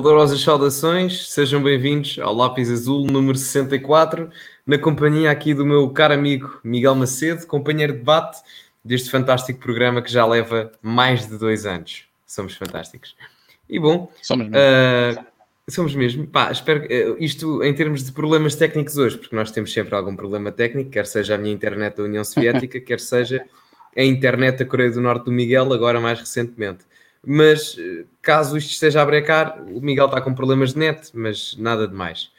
Calorosas saudações, sejam bem-vindos ao Lápis Azul número 64, na companhia aqui do meu caro amigo Miguel Macedo, companheiro de debate deste fantástico programa que já leva mais de dois anos. Somos fantásticos. E bom, somos mesmo. Uh, somos mesmo. Pá, espero uh, isto em termos de problemas técnicos hoje, porque nós temos sempre algum problema técnico, quer seja a minha internet da União Soviética, quer seja a internet da Coreia do Norte do Miguel, agora mais recentemente. Mas uh, caso isto esteja a brecar, o Miguel está com problemas de net, mas nada de mais.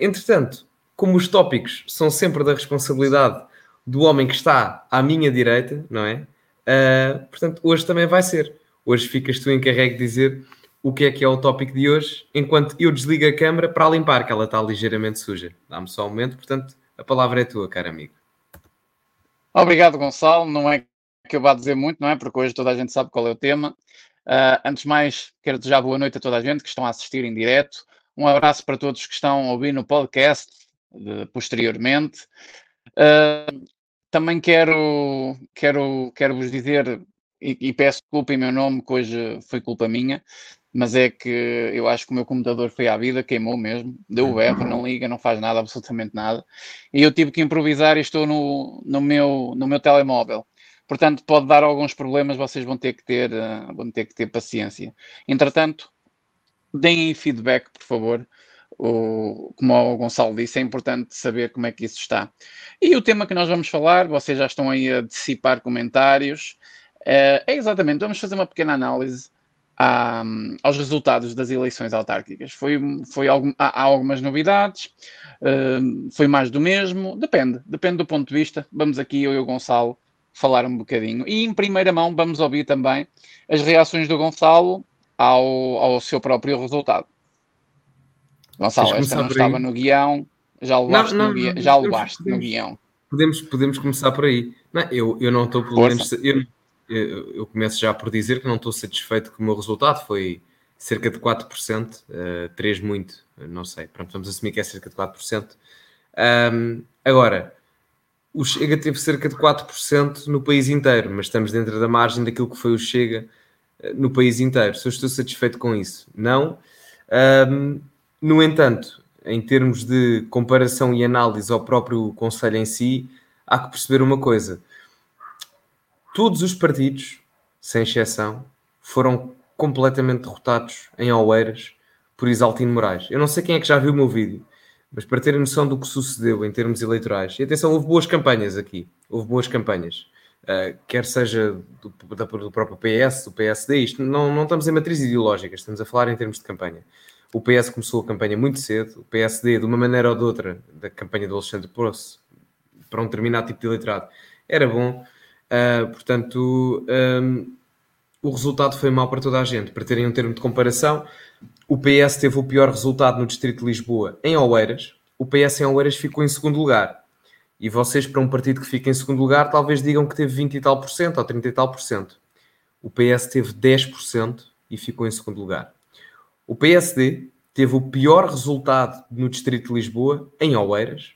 entretanto, como os tópicos são sempre da responsabilidade do homem que está à minha direita, não é? portanto, hoje também vai ser. Hoje ficas tu encarregue de dizer o que é que é o tópico de hoje, enquanto eu desligo a câmera para limpar, que ela está ligeiramente suja. Dá-me só um momento, portanto, a palavra é tua, caro amigo. Obrigado, Gonçalo. Não é que eu vá dizer muito, não é? Porque hoje toda a gente sabe qual é o tema. Uh, antes de mais, quero desejar boa noite a toda a gente que estão a assistir em direto. Um abraço para todos que estão a ouvir no podcast de, posteriormente. Uh, também quero, quero, quero vos dizer e, e peço desculpa em meu nome, que hoje foi culpa minha, mas é que eu acho que o meu computador foi à vida, queimou mesmo, deu o erro, não liga, não faz nada, absolutamente nada, e eu tive que improvisar e estou no, no, meu, no meu telemóvel. Portanto, pode dar alguns problemas, vocês vão ter que ter, uh, vão ter, que ter paciência. Entretanto, deem feedback, por favor. O, como o Gonçalo disse, é importante saber como é que isso está. E o tema que nós vamos falar, vocês já estão aí a dissipar comentários. É, é exatamente, vamos fazer uma pequena análise à, aos resultados das eleições autárquicas. Foi, foi algum, há, algumas novidades, uh, foi mais do mesmo, depende, depende do ponto de vista. Vamos aqui, eu e o Gonçalo, falar um bocadinho. E em primeira mão vamos ouvir também as reações do Gonçalo ao, ao seu próprio resultado. Gonçalo, esta não estava no guião, já levaste, não, não, no, guião, já levaste podemos, no guião. Podemos, podemos começar por aí. Não, eu, eu não estou, pelo menos, eu, eu começo já por dizer que não estou satisfeito com o meu resultado, foi cerca de 4%, uh, 3 muito, não sei, pronto, vamos assumir que é cerca de 4%. Um, agora, o Chega teve cerca de 4% no país inteiro, mas estamos dentro da margem daquilo que foi o Chega uh, no país inteiro. Se eu estou satisfeito com isso? Não. Um, no entanto, em termos de comparação e análise ao próprio Conselho em si, há que perceber uma coisa todos os partidos, sem exceção, foram completamente derrotados em Oeiras por Isaltino Moraes. Eu não sei quem é que já viu o meu vídeo, mas para terem noção do que sucedeu em termos eleitorais, e atenção, houve boas campanhas aqui, houve boas campanhas, uh, quer seja do, do, próprio PS, do PSD, isto não, não estamos em matriz ideológica, estamos a falar em termos de campanha. O PS começou a campanha muito cedo, o PSD, de uma maneira ou de outra, da campanha do Alexandre Poço, para um determinado tipo de eleitorado, era bom. Uh, portanto, um, o resultado foi mau para toda a gente. Para terem um termo de comparação, o PS teve o pior resultado no Distrito de Lisboa em Oeiras. O PS em Oeiras ficou em segundo lugar. E vocês, para um partido que fica em segundo lugar, talvez digam que teve 20 e tal por cento ou 30 e tal por cento. O PS teve 10% e ficou em segundo lugar. O PSD teve o pior resultado no Distrito de Lisboa em Oeiras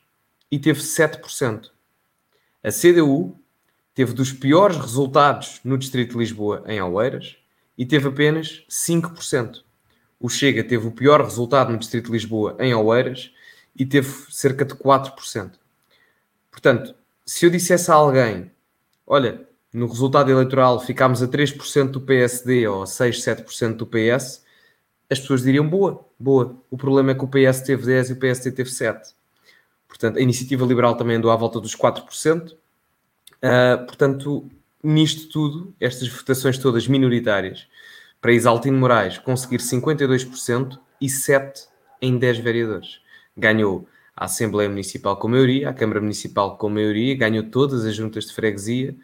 e teve 7%. A CDU teve dos piores resultados no Distrito de Lisboa em Oeiras e teve apenas 5%. O Chega teve o pior resultado no Distrito de Lisboa em Oeiras e teve cerca de 4%. Portanto, se eu dissesse a alguém, olha, no resultado eleitoral ficámos a 3% do PSD ou a 6, 7% do PS, as pessoas diriam boa, boa. O problema é que o PS teve 10 e o PSD teve 7. Portanto, a iniciativa liberal também andou à volta dos 4%, Uh, portanto, nisto tudo, estas votações todas minoritárias, para Isaltino Moraes conseguir 52% e 7 em 10 vereadores. Ganhou a Assembleia Municipal com maioria, a Câmara Municipal com maioria, ganhou todas as juntas de freguesia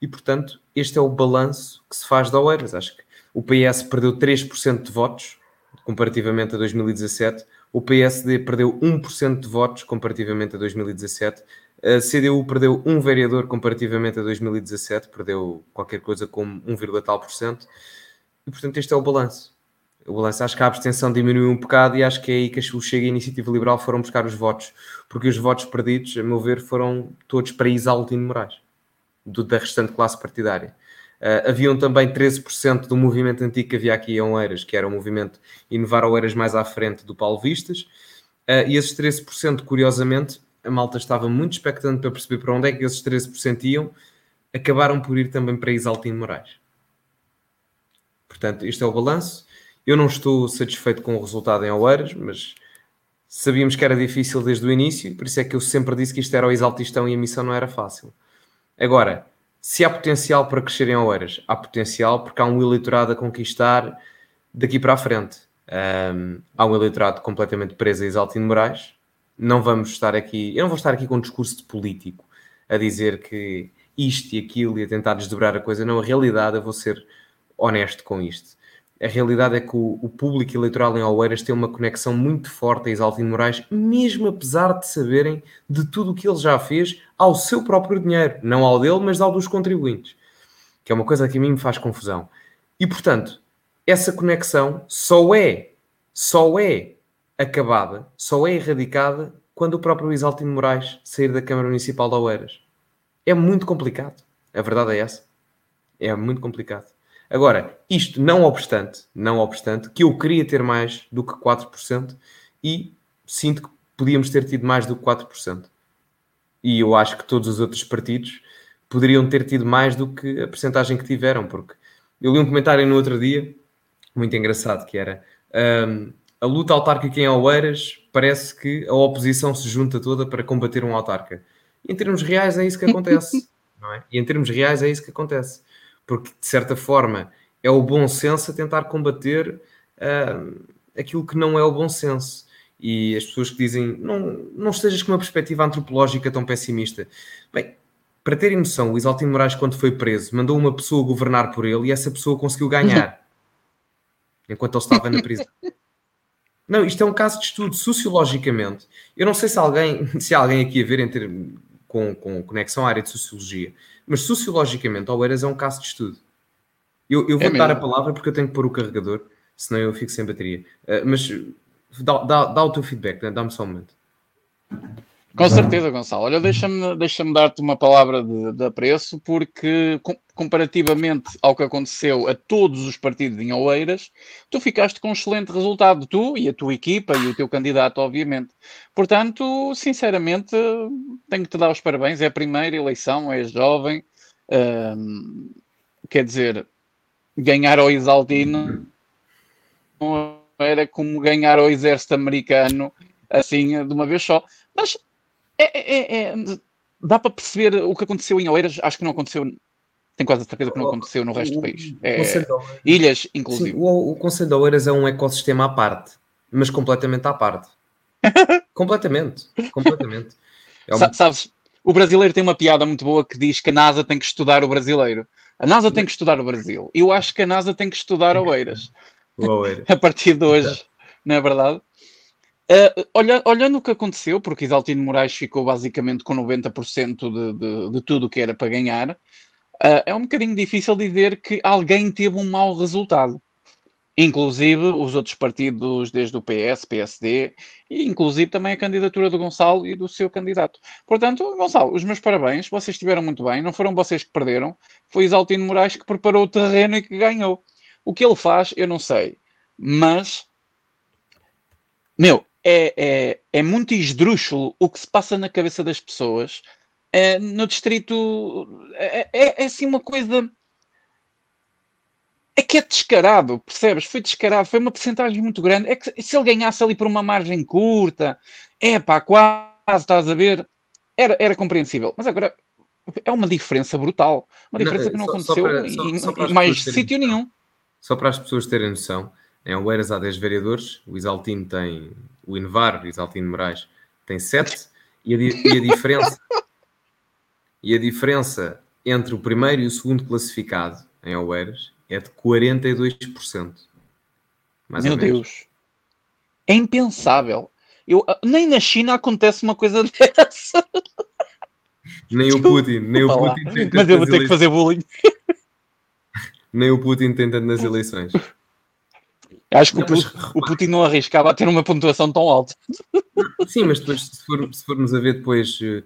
e, portanto, este é o balanço que se faz da Oeiras. Acho que o PS perdeu 3% de votos comparativamente a 2017, o PSD perdeu 1% de votos comparativamente a 2017, a CDU perdeu um vereador comparativamente a 2017, perdeu qualquer coisa como 1, tal por cento. E portanto, este é o balanço. O balanço, acho que a abstenção diminuiu um bocado e acho que é aí que o Chega e a Iniciativa Liberal foram buscar os votos, porque os votos perdidos, a meu ver, foram todos para Isaltino Moraes, do, da restante classe partidária. Uh, haviam também 13% do movimento antigo que havia aqui em Oeiras, que era o movimento Inovar Oeiras mais à frente do Paulo Vistas. Uh, e esses 13%, curiosamente, a malta estava muito expectante para perceber para onde é que esses 13% iam, acabaram por ir também para Isaltino Moraes. Portanto, este é o balanço. Eu não estou satisfeito com o resultado em Oeiras, mas sabíamos que era difícil desde o início, por isso é que eu sempre disse que isto era o exaltistão e a missão não era fácil. Agora, se há potencial para crescer em Oeiras, há potencial porque há um eleitorado a conquistar daqui para a frente. Um, há um eleitorado completamente preso a Isaltino Moraes. Não vamos estar aqui, eu não vou estar aqui com um discurso de político a dizer que isto e aquilo e a tentar desdobrar a coisa. Não, a realidade, eu vou ser honesto com isto. A realidade é que o, o público eleitoral em Oeiras tem uma conexão muito forte a Isaltino Moraes, mesmo apesar de saberem de tudo o que ele já fez ao seu próprio dinheiro, não ao dele, mas ao dos contribuintes, que é uma coisa que a mim me faz confusão. E portanto, essa conexão só é, só é acabada, só é erradicada quando o próprio Isaltino Moraes sair da Câmara Municipal de Oeiras. É muito complicado. A verdade é essa. É muito complicado. Agora, isto não obstante, não obstante, que eu queria ter mais do que 4% e sinto que podíamos ter tido mais do que 4%. E eu acho que todos os outros partidos poderiam ter tido mais do que a percentagem que tiveram, porque eu li um comentário no outro dia, muito engraçado, que era um, a luta autárquica em Oeiras parece que a oposição se junta toda para combater um autarca. E em termos reais é isso que acontece, não é? E em termos reais é isso que acontece porque de certa forma é o bom senso a tentar combater uh, aquilo que não é o bom senso. E as pessoas que dizem não, não estejas com uma perspectiva antropológica tão pessimista. Bem, para terem noção, o Isaltino Moraes, quando foi preso, mandou uma pessoa governar por ele e essa pessoa conseguiu ganhar enquanto ele estava na prisão. Não, isto é um caso de estudo sociologicamente. Eu não sei se alguém, se há alguém aqui a ver em ter, com, com conexão à área de sociologia, mas sociologicamente, Oeiras é um caso de estudo. Eu, eu vou é dar a palavra porque eu tenho que pôr o carregador, senão eu fico sem bateria. Uh, mas dá, dá, dá, o teu feedback, né? dá-me só um momento. Com certeza, Gonçalo. Olha, deixa-me deixa dar-te uma palavra de, de apreço, porque com, comparativamente ao que aconteceu a todos os partidos em Oeiras, tu ficaste com um excelente resultado, tu e a tua equipa e o teu candidato, obviamente. Portanto, sinceramente, tenho que te dar os parabéns. É a primeira eleição, és jovem. Hum, quer dizer, ganhar ao Isaltino não era como ganhar ao exército americano assim de uma vez só. Mas é, é, é, dá para perceber o que aconteceu em Oeiras, acho que não aconteceu, tenho quase a certeza que não aconteceu no resto do país. É, ilhas, inclusive. Sim, o, o Conselho de Oeiras é um ecossistema à parte, mas completamente à parte. completamente, completamente. É uma... Sabes, o brasileiro tem uma piada muito boa que diz que a NASA tem que estudar o brasileiro. A NASA tem que estudar o Brasil. Eu acho que a NASA tem que estudar Oeiras. Oeiras. a partir de hoje, não é verdade? Uh, olha, olhando o que aconteceu, porque Isaltino Moraes ficou basicamente com 90% de, de, de tudo que era para ganhar, uh, é um bocadinho difícil dizer que alguém teve um mau resultado. Inclusive os outros partidos, desde o PS, PSD, e inclusive também a candidatura do Gonçalo e do seu candidato. Portanto, Gonçalo, os meus parabéns, vocês estiveram muito bem, não foram vocês que perderam, foi Isaltino Moraes que preparou o terreno e que ganhou. O que ele faz, eu não sei, mas meu, é, é, é muito esdrúxulo o que se passa na cabeça das pessoas é, no distrito. É, é, é, assim uma coisa. É que é descarado, percebes? Foi descarado, foi uma porcentagem muito grande. É que se ele ganhasse ali por uma margem curta, é pá, quase, estás a ver, era, era compreensível. Mas agora é uma diferença brutal. Uma diferença não, que não só, aconteceu só para, em, só, só em mais sítio nenhum. Só para as pessoas terem noção, em Oeiras há 10 vereadores, o Isaltino tem, o Invar, o Isaltino Moraes, tem 7, e a, e a diferença e a diferença entre o primeiro e o segundo classificado em Oeiras é de 42%. Mais Meu Deus. É impensável. Eu, nem na China acontece uma coisa dessa. Nem o Putin, nem o Putin Mas eu vou ter eleições. que fazer bullying. Nem o Putin tem tanto nas eleições. Acho que não, o, mas, o, Putin não arriscava a ter uma pontuação tão alta. Sim, mas depois, se, for, se formos a ver depois, uh,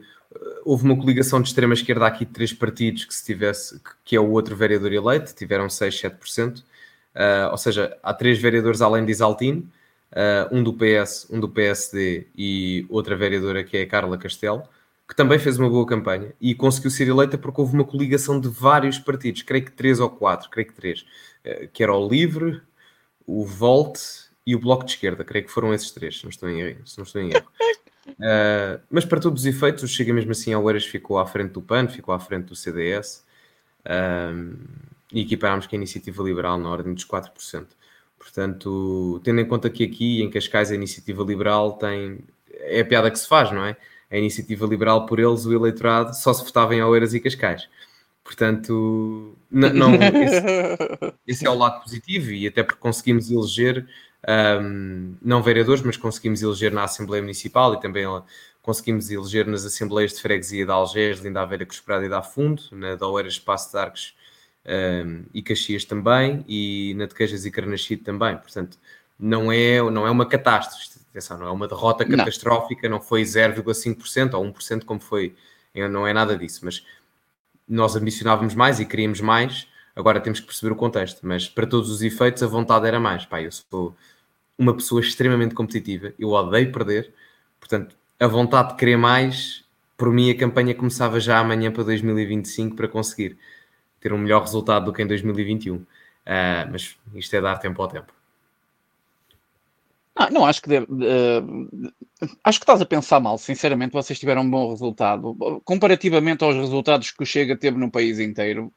houve uma coligação de extrema-esquerda aqui de três partidos que se tivesse, que é o outro vereador eleito, tiveram 6, 7%. Uh, ou seja, há três vereadores além de Isaltino, uh, um do PS, um do PSD e outra vereadora que é a Carla Castelo, que também fez uma boa campanha e conseguiu ser eleita porque houve uma coligação de vários partidos, creio que três ou quatro, creio que três, uh, que era o Livre, o Volt e o Bloco de Esquerda, creio que foram esses três, se não estou em erro. Não estou em erro. Uh, mas para todos os efeitos, o Chega mesmo assim ao Eiras ficou à frente do PAN, ficou à frente do CDS uh, e equiparámos com a Iniciativa Liberal na ordem dos 4%. Portanto, tendo em conta que aqui em Cascais a Iniciativa Liberal tem. É a piada que se faz, não é? A Iniciativa Liberal, por eles, o eleitorado só se votava em Oeiras e Cascais. Portanto, não, esse, esse, é o lado positivo e até porque conseguimos eleger, um, não vereadores, mas conseguimos eleger na Assembleia Municipal e também conseguimos eleger nas Assembleias de Freguesia de Algés, Linda Aveira, Cruz e da Fundo, na da Oeiras, Espaço de Arcos um, e Caxias também, e na de Queijas e Carnaxide também. Portanto, não é, não é uma catástrofe, atenção, não é uma derrota catastrófica, não, não foi 0,5% ou 1% como foi, não é nada disso, mas nós ambicionávamos mais e queríamos mais, agora temos que perceber o contexto, mas para todos os efeitos a vontade era mais. Pá, eu sou uma pessoa extremamente competitiva, eu odeio perder, portanto, a vontade de querer mais, por mim a campanha começava já amanhã para 2025 para conseguir ter um melhor resultado do que em 2021. Uh, ah, mas isto é dar tempo ao tempo. Ah, não acho que deve, uh, acho que estás a pensar mal. Sinceramente, vocês tiveram um bom resultado comparativamente aos resultados que o Chega teve no país inteiro.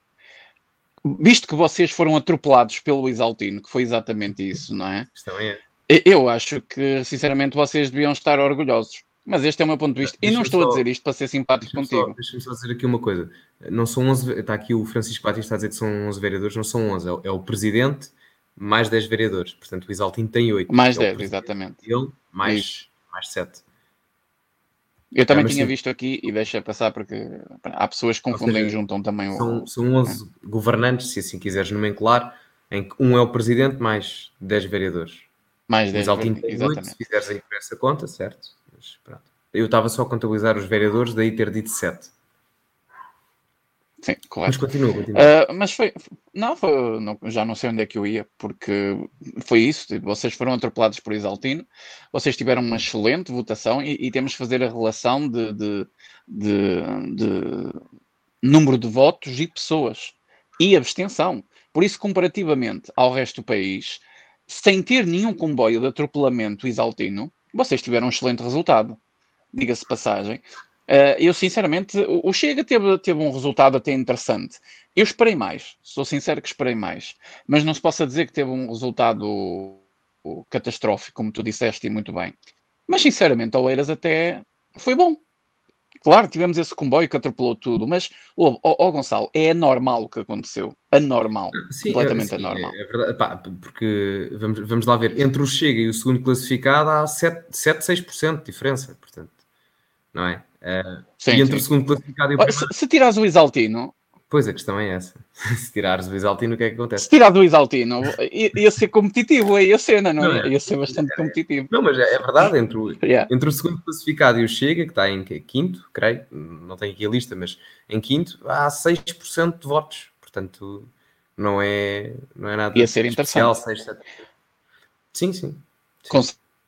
Visto que vocês foram atropelados pelo Isaltino, que foi exatamente isso, não é? é. Eu acho que, sinceramente, vocês deviam estar orgulhosos. Mas este é o meu ponto de vista. E não estou só, a dizer isto para ser simpático deixa contigo. Deixa-me só dizer aqui uma coisa. Não são 11, está aqui o Francisco Batista a dizer que são 11 vereadores, não são 11. É, é o presidente mais 10 vereadores. Portanto, o Isaltino tem 8. Mais é 10, exatamente. Ele, mais, mais 7. Eu também é, tinha sim. visto aqui, e deixa passar porque há pessoas que confundem e juntam também são, o. São 11 é. governantes, se assim quiseres nomenclar, em que um é o presidente mais 10 vereadores. Mais 10 vereadores. 8, se fizeres aí por essa conta, certo? Mas, Eu estava só a contabilizar os vereadores, daí ter dito 7. Sim. Mas continua, continua. Uh, mas foi. Não, foi, não, já não sei onde é que eu ia, porque foi isso. Tipo, vocês foram atropelados por Isaltino, vocês tiveram uma excelente votação e, e temos que fazer a relação de, de, de, de, número de votos e pessoas e abstenção. Por isso, comparativamente ao resto do país, sem ter nenhum comboio de atropelamento Isaltino, vocês tiveram um excelente resultado. Diga-se passagem. Uh, eu, sinceramente, o Chega teve, teve um resultado até interessante. Eu esperei mais, sou sincero que esperei mais. Mas não se possa dizer que teve um resultado catastrófico, como tu disseste e muito bem. Mas, sinceramente, o Eiras até foi bom. Claro, tivemos esse comboio que atropelou tudo, mas, ó oh, oh, Gonçalo, é anormal o que aconteceu. Anormal. Sim, completamente sim, anormal. É, é verdade, Pá, porque vamos, vamos lá ver, entre o Chega e o segundo classificado há 7, 7 6% de diferença, portanto, não é? Uh, sim, e entre sim. o segundo classificado e o primeiro... Se, se tirares o Isaltino... Pois, a questão é essa. se tirares o Isaltino, o que é que acontece? Se tirares o Isaltino, ia, ser competitivo aí a cena, não, não é? Ia ser bastante é, competitivo. Não, mas é, é verdade, entre o, yeah. entre o segundo classificado e o Chega, que está em quinto, creio, não tenho aqui a lista, mas em quinto, há 6% de votos. Portanto, não é, não é nada ia ser especial. 6, 7. Sim, sim. sim. Com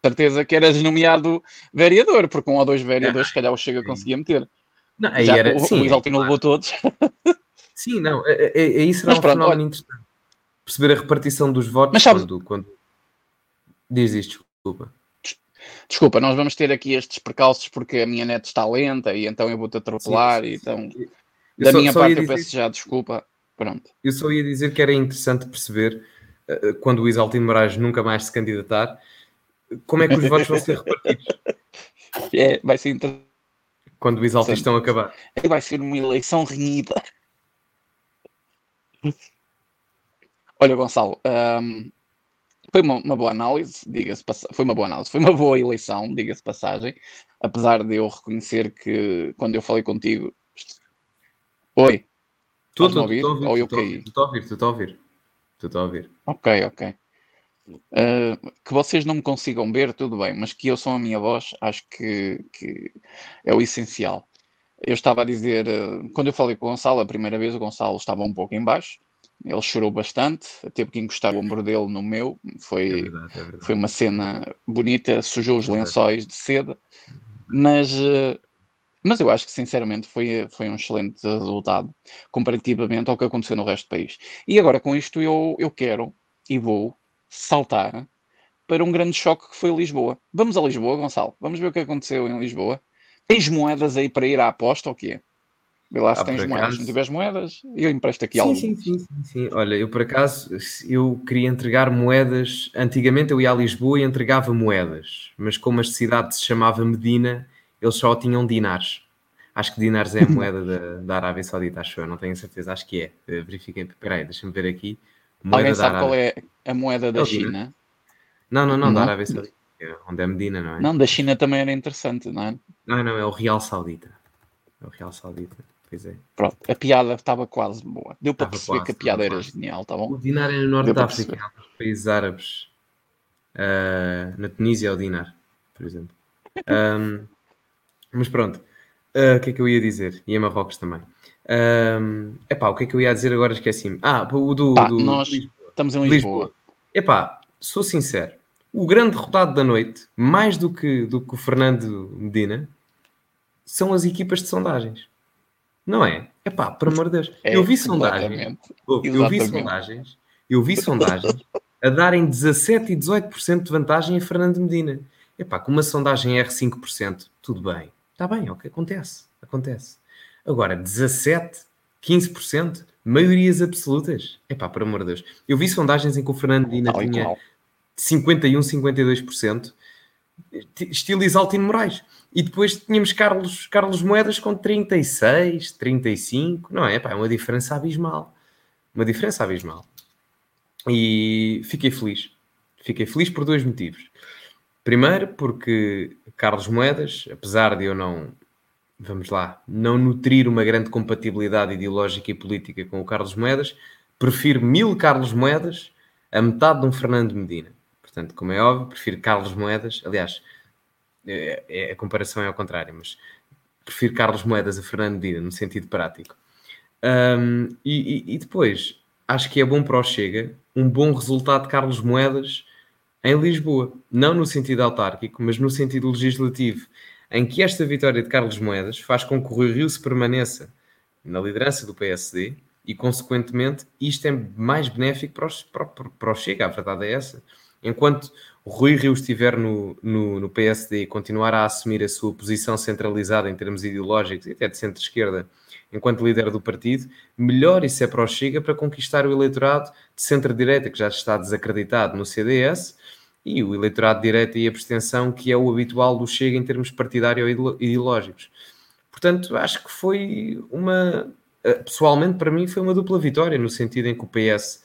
certeza que eras nomeado vereador, porque um ou dois vereadores, se calhar, o Chega conseguia meter. Não, aí Já, era, o, sim, o Isaltino claro. levou todos. Sim, não, é, é, é isso era um fenómeno olha... interessante. Perceber a repartição dos votos Mas sabes... quando, quando... Diz isto, desculpa. Desculpa, nós vamos ter aqui estes percalços porque a minha net está lenta e então eu vou-te atropelar sim, sim, então da só, minha só parte eu dizer... peço já desculpa. Pronto. Eu só ia dizer que era interessante perceber uh, quando o Isaltino Moraes nunca mais se candidatar como é que os votos vão ser repartidos? É, vai ser interessante. Quando os altos estão a acabar. Vai ser uma eleição renhida. Olha, Gonçalo, um, foi uma, uma, boa análise, diga-se foi uma boa análise, foi uma boa eleição, diga-se passagem, apesar de eu reconhecer que quando eu falei contigo. Oi. Estou a ouvir? Ou eu caí? Estou a ouvir, estou a ouvir. Estou a ouvir. Ok, ok. Uh, que vocês não me consigam ver, tudo bem, mas que eu sou a minha voz, acho que, que é o essencial. Eu estava a dizer, uh, quando eu falei com o Gonçalo a primeira vez, o Gonçalo estava um pouco em baixo, ele chorou bastante, teve que encostar o ombro dele no meu, foi, é verdade, é verdade. foi uma cena bonita, sujou os lençóis de seda, mas, uh, mas eu acho que sinceramente foi, foi um excelente resultado comparativamente ao que aconteceu no resto do país. E agora com isto eu, eu quero e vou saltar para um grande choque que foi Lisboa. Vamos a Lisboa, Gonçalo. Vamos ver o que aconteceu em Lisboa. Tens moedas aí para ir à aposta ou quê? Vê lá se ah, tens moedas. Acaso... Se não tiveres moedas, eu empresto aqui algo. Sim, sim, sim, sim. Olha, eu por acaso, eu queria entregar moedas. Antigamente eu ia a Lisboa e entregava moedas. Mas como a cidade se chamava Medina, eles só tinham dinares. Acho que dinares é a moeda da, da Arábia Saudita, acho eu. Não tenho certeza, acho que é. Eh, verifiquem. Espera aí, deixa-me ver aqui. Moeda Alguém sabe qual é a moeda da é China? Não, não, não, não, da Arábia Saudita. Onde é Medina, não é? Não, da China também era interessante, não é? Não, não, é o Real Saudita. É o Real Saudita. Pois é. Pronto, a piada estava quase boa. Deu para perceber quase, que a piada era quase. genial, tá bom? O dinar é no norte da África, nos países árabes. Uh, na Tunísia é o dinar, por exemplo. Um, mas pronto, uh, o que é que eu ia dizer? E em Marrocos também. Um, epá, o que é que eu ia dizer agora? Esqueci-me. Ah, o do. Pá, do nós Lisboa. estamos em Lisboa. Lisboa. Epá, sou sincero. O grande derrotado da noite, mais do que, do que o Fernando Medina, são as equipas de sondagens. Não é? Epá, por amor de Deus. É, eu vi sondagens. Eu vi sondagens. Eu vi sondagens a darem 17 e 18% de vantagem a Fernando Medina. Epá, com uma sondagem R5%, tudo bem. Está bem, ok, acontece. Acontece. Agora, 17, 15%, maiorias absolutas. Epá, por amor de Deus. Eu vi sondagens em que o Fernando Medina tinha 51, 52%, estilo Isaltino Moraes. E depois tínhamos Carlos, Carlos Moedas com 36, 35, não é? Epá, é uma diferença abismal. Uma diferença abismal. E fiquei feliz. Fiquei feliz por dois motivos. Primeiro, porque Carlos Moedas, apesar de eu não vamos lá, não nutrir uma grande compatibilidade ideológica e política com o Carlos Moedas, prefiro mil Carlos Moedas a metade de um Fernando Medina. Portanto, como é óbvio, prefiro Carlos Moedas, aliás, é, é, a comparação é ao contrário, mas prefiro Carlos Moedas a Fernando Medina, no sentido prático. Um, e, e, depois, acho que é bom para o Chega um bom resultado de Carlos Moedas em Lisboa. Não no sentido autárquico, mas no sentido legislativo em que esta vitória de Carlos Moedas faz com que o Rui Rio se permaneça na liderança do PSD e, consequentemente, isto é mais benéfico para o, para, para o Chega, a verdade é essa. Enquanto o Rui Rio estiver no, no, no, PSD e continuar a assumir a sua posição centralizada em termos ideológicos e até de centro-esquerda, enquanto líder do partido, melhor isso é para o Chega para conquistar o eleitorado de centro-direita, que já está desacreditado no CDS, e o eleitorado direto e abstenção, que é o habitual do Chega em termos partidário ou ideológicos. Portanto, acho que foi uma. Eh, pessoalmente, para mim, foi uma dupla vitória, no sentido em que o PS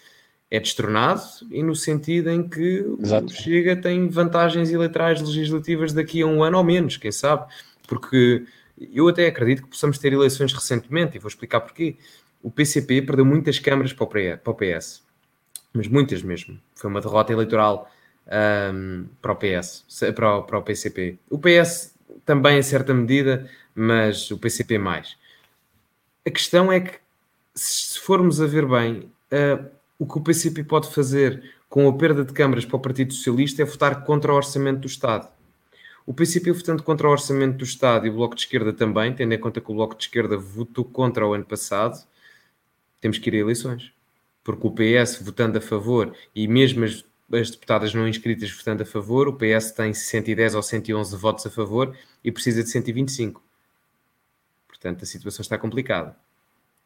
é destronado e no sentido em que Exato. o Chega tem vantagens eleitorais legislativas daqui a um ano ou menos, quem sabe? Porque eu até acredito que possamos ter eleições recentemente, e vou explicar porquê. O PCP perdeu muitas câmaras para o PS, mas muitas mesmo. Foi uma derrota eleitoral um, para o PS, para o, para o PCP. O PS também em certa medida, mas o PCP mais. A questão é que, se formos a ver bem, uh, o que o PCP pode fazer com a perda de câmaras para o Partido Socialista é votar contra o orçamento do Estado. O PCP votando contra o orçamento do Estado e o Bloco de Esquerda também, tendo em conta que o Bloco de Esquerda votou contra o ano passado, temos que ir a eleições. Porque o PS votando a favor e mesmo as as deputadas não inscritas votando a favor, o PS tem 110 ou 111 votos a favor e precisa de 125. Portanto, a situação está complicada.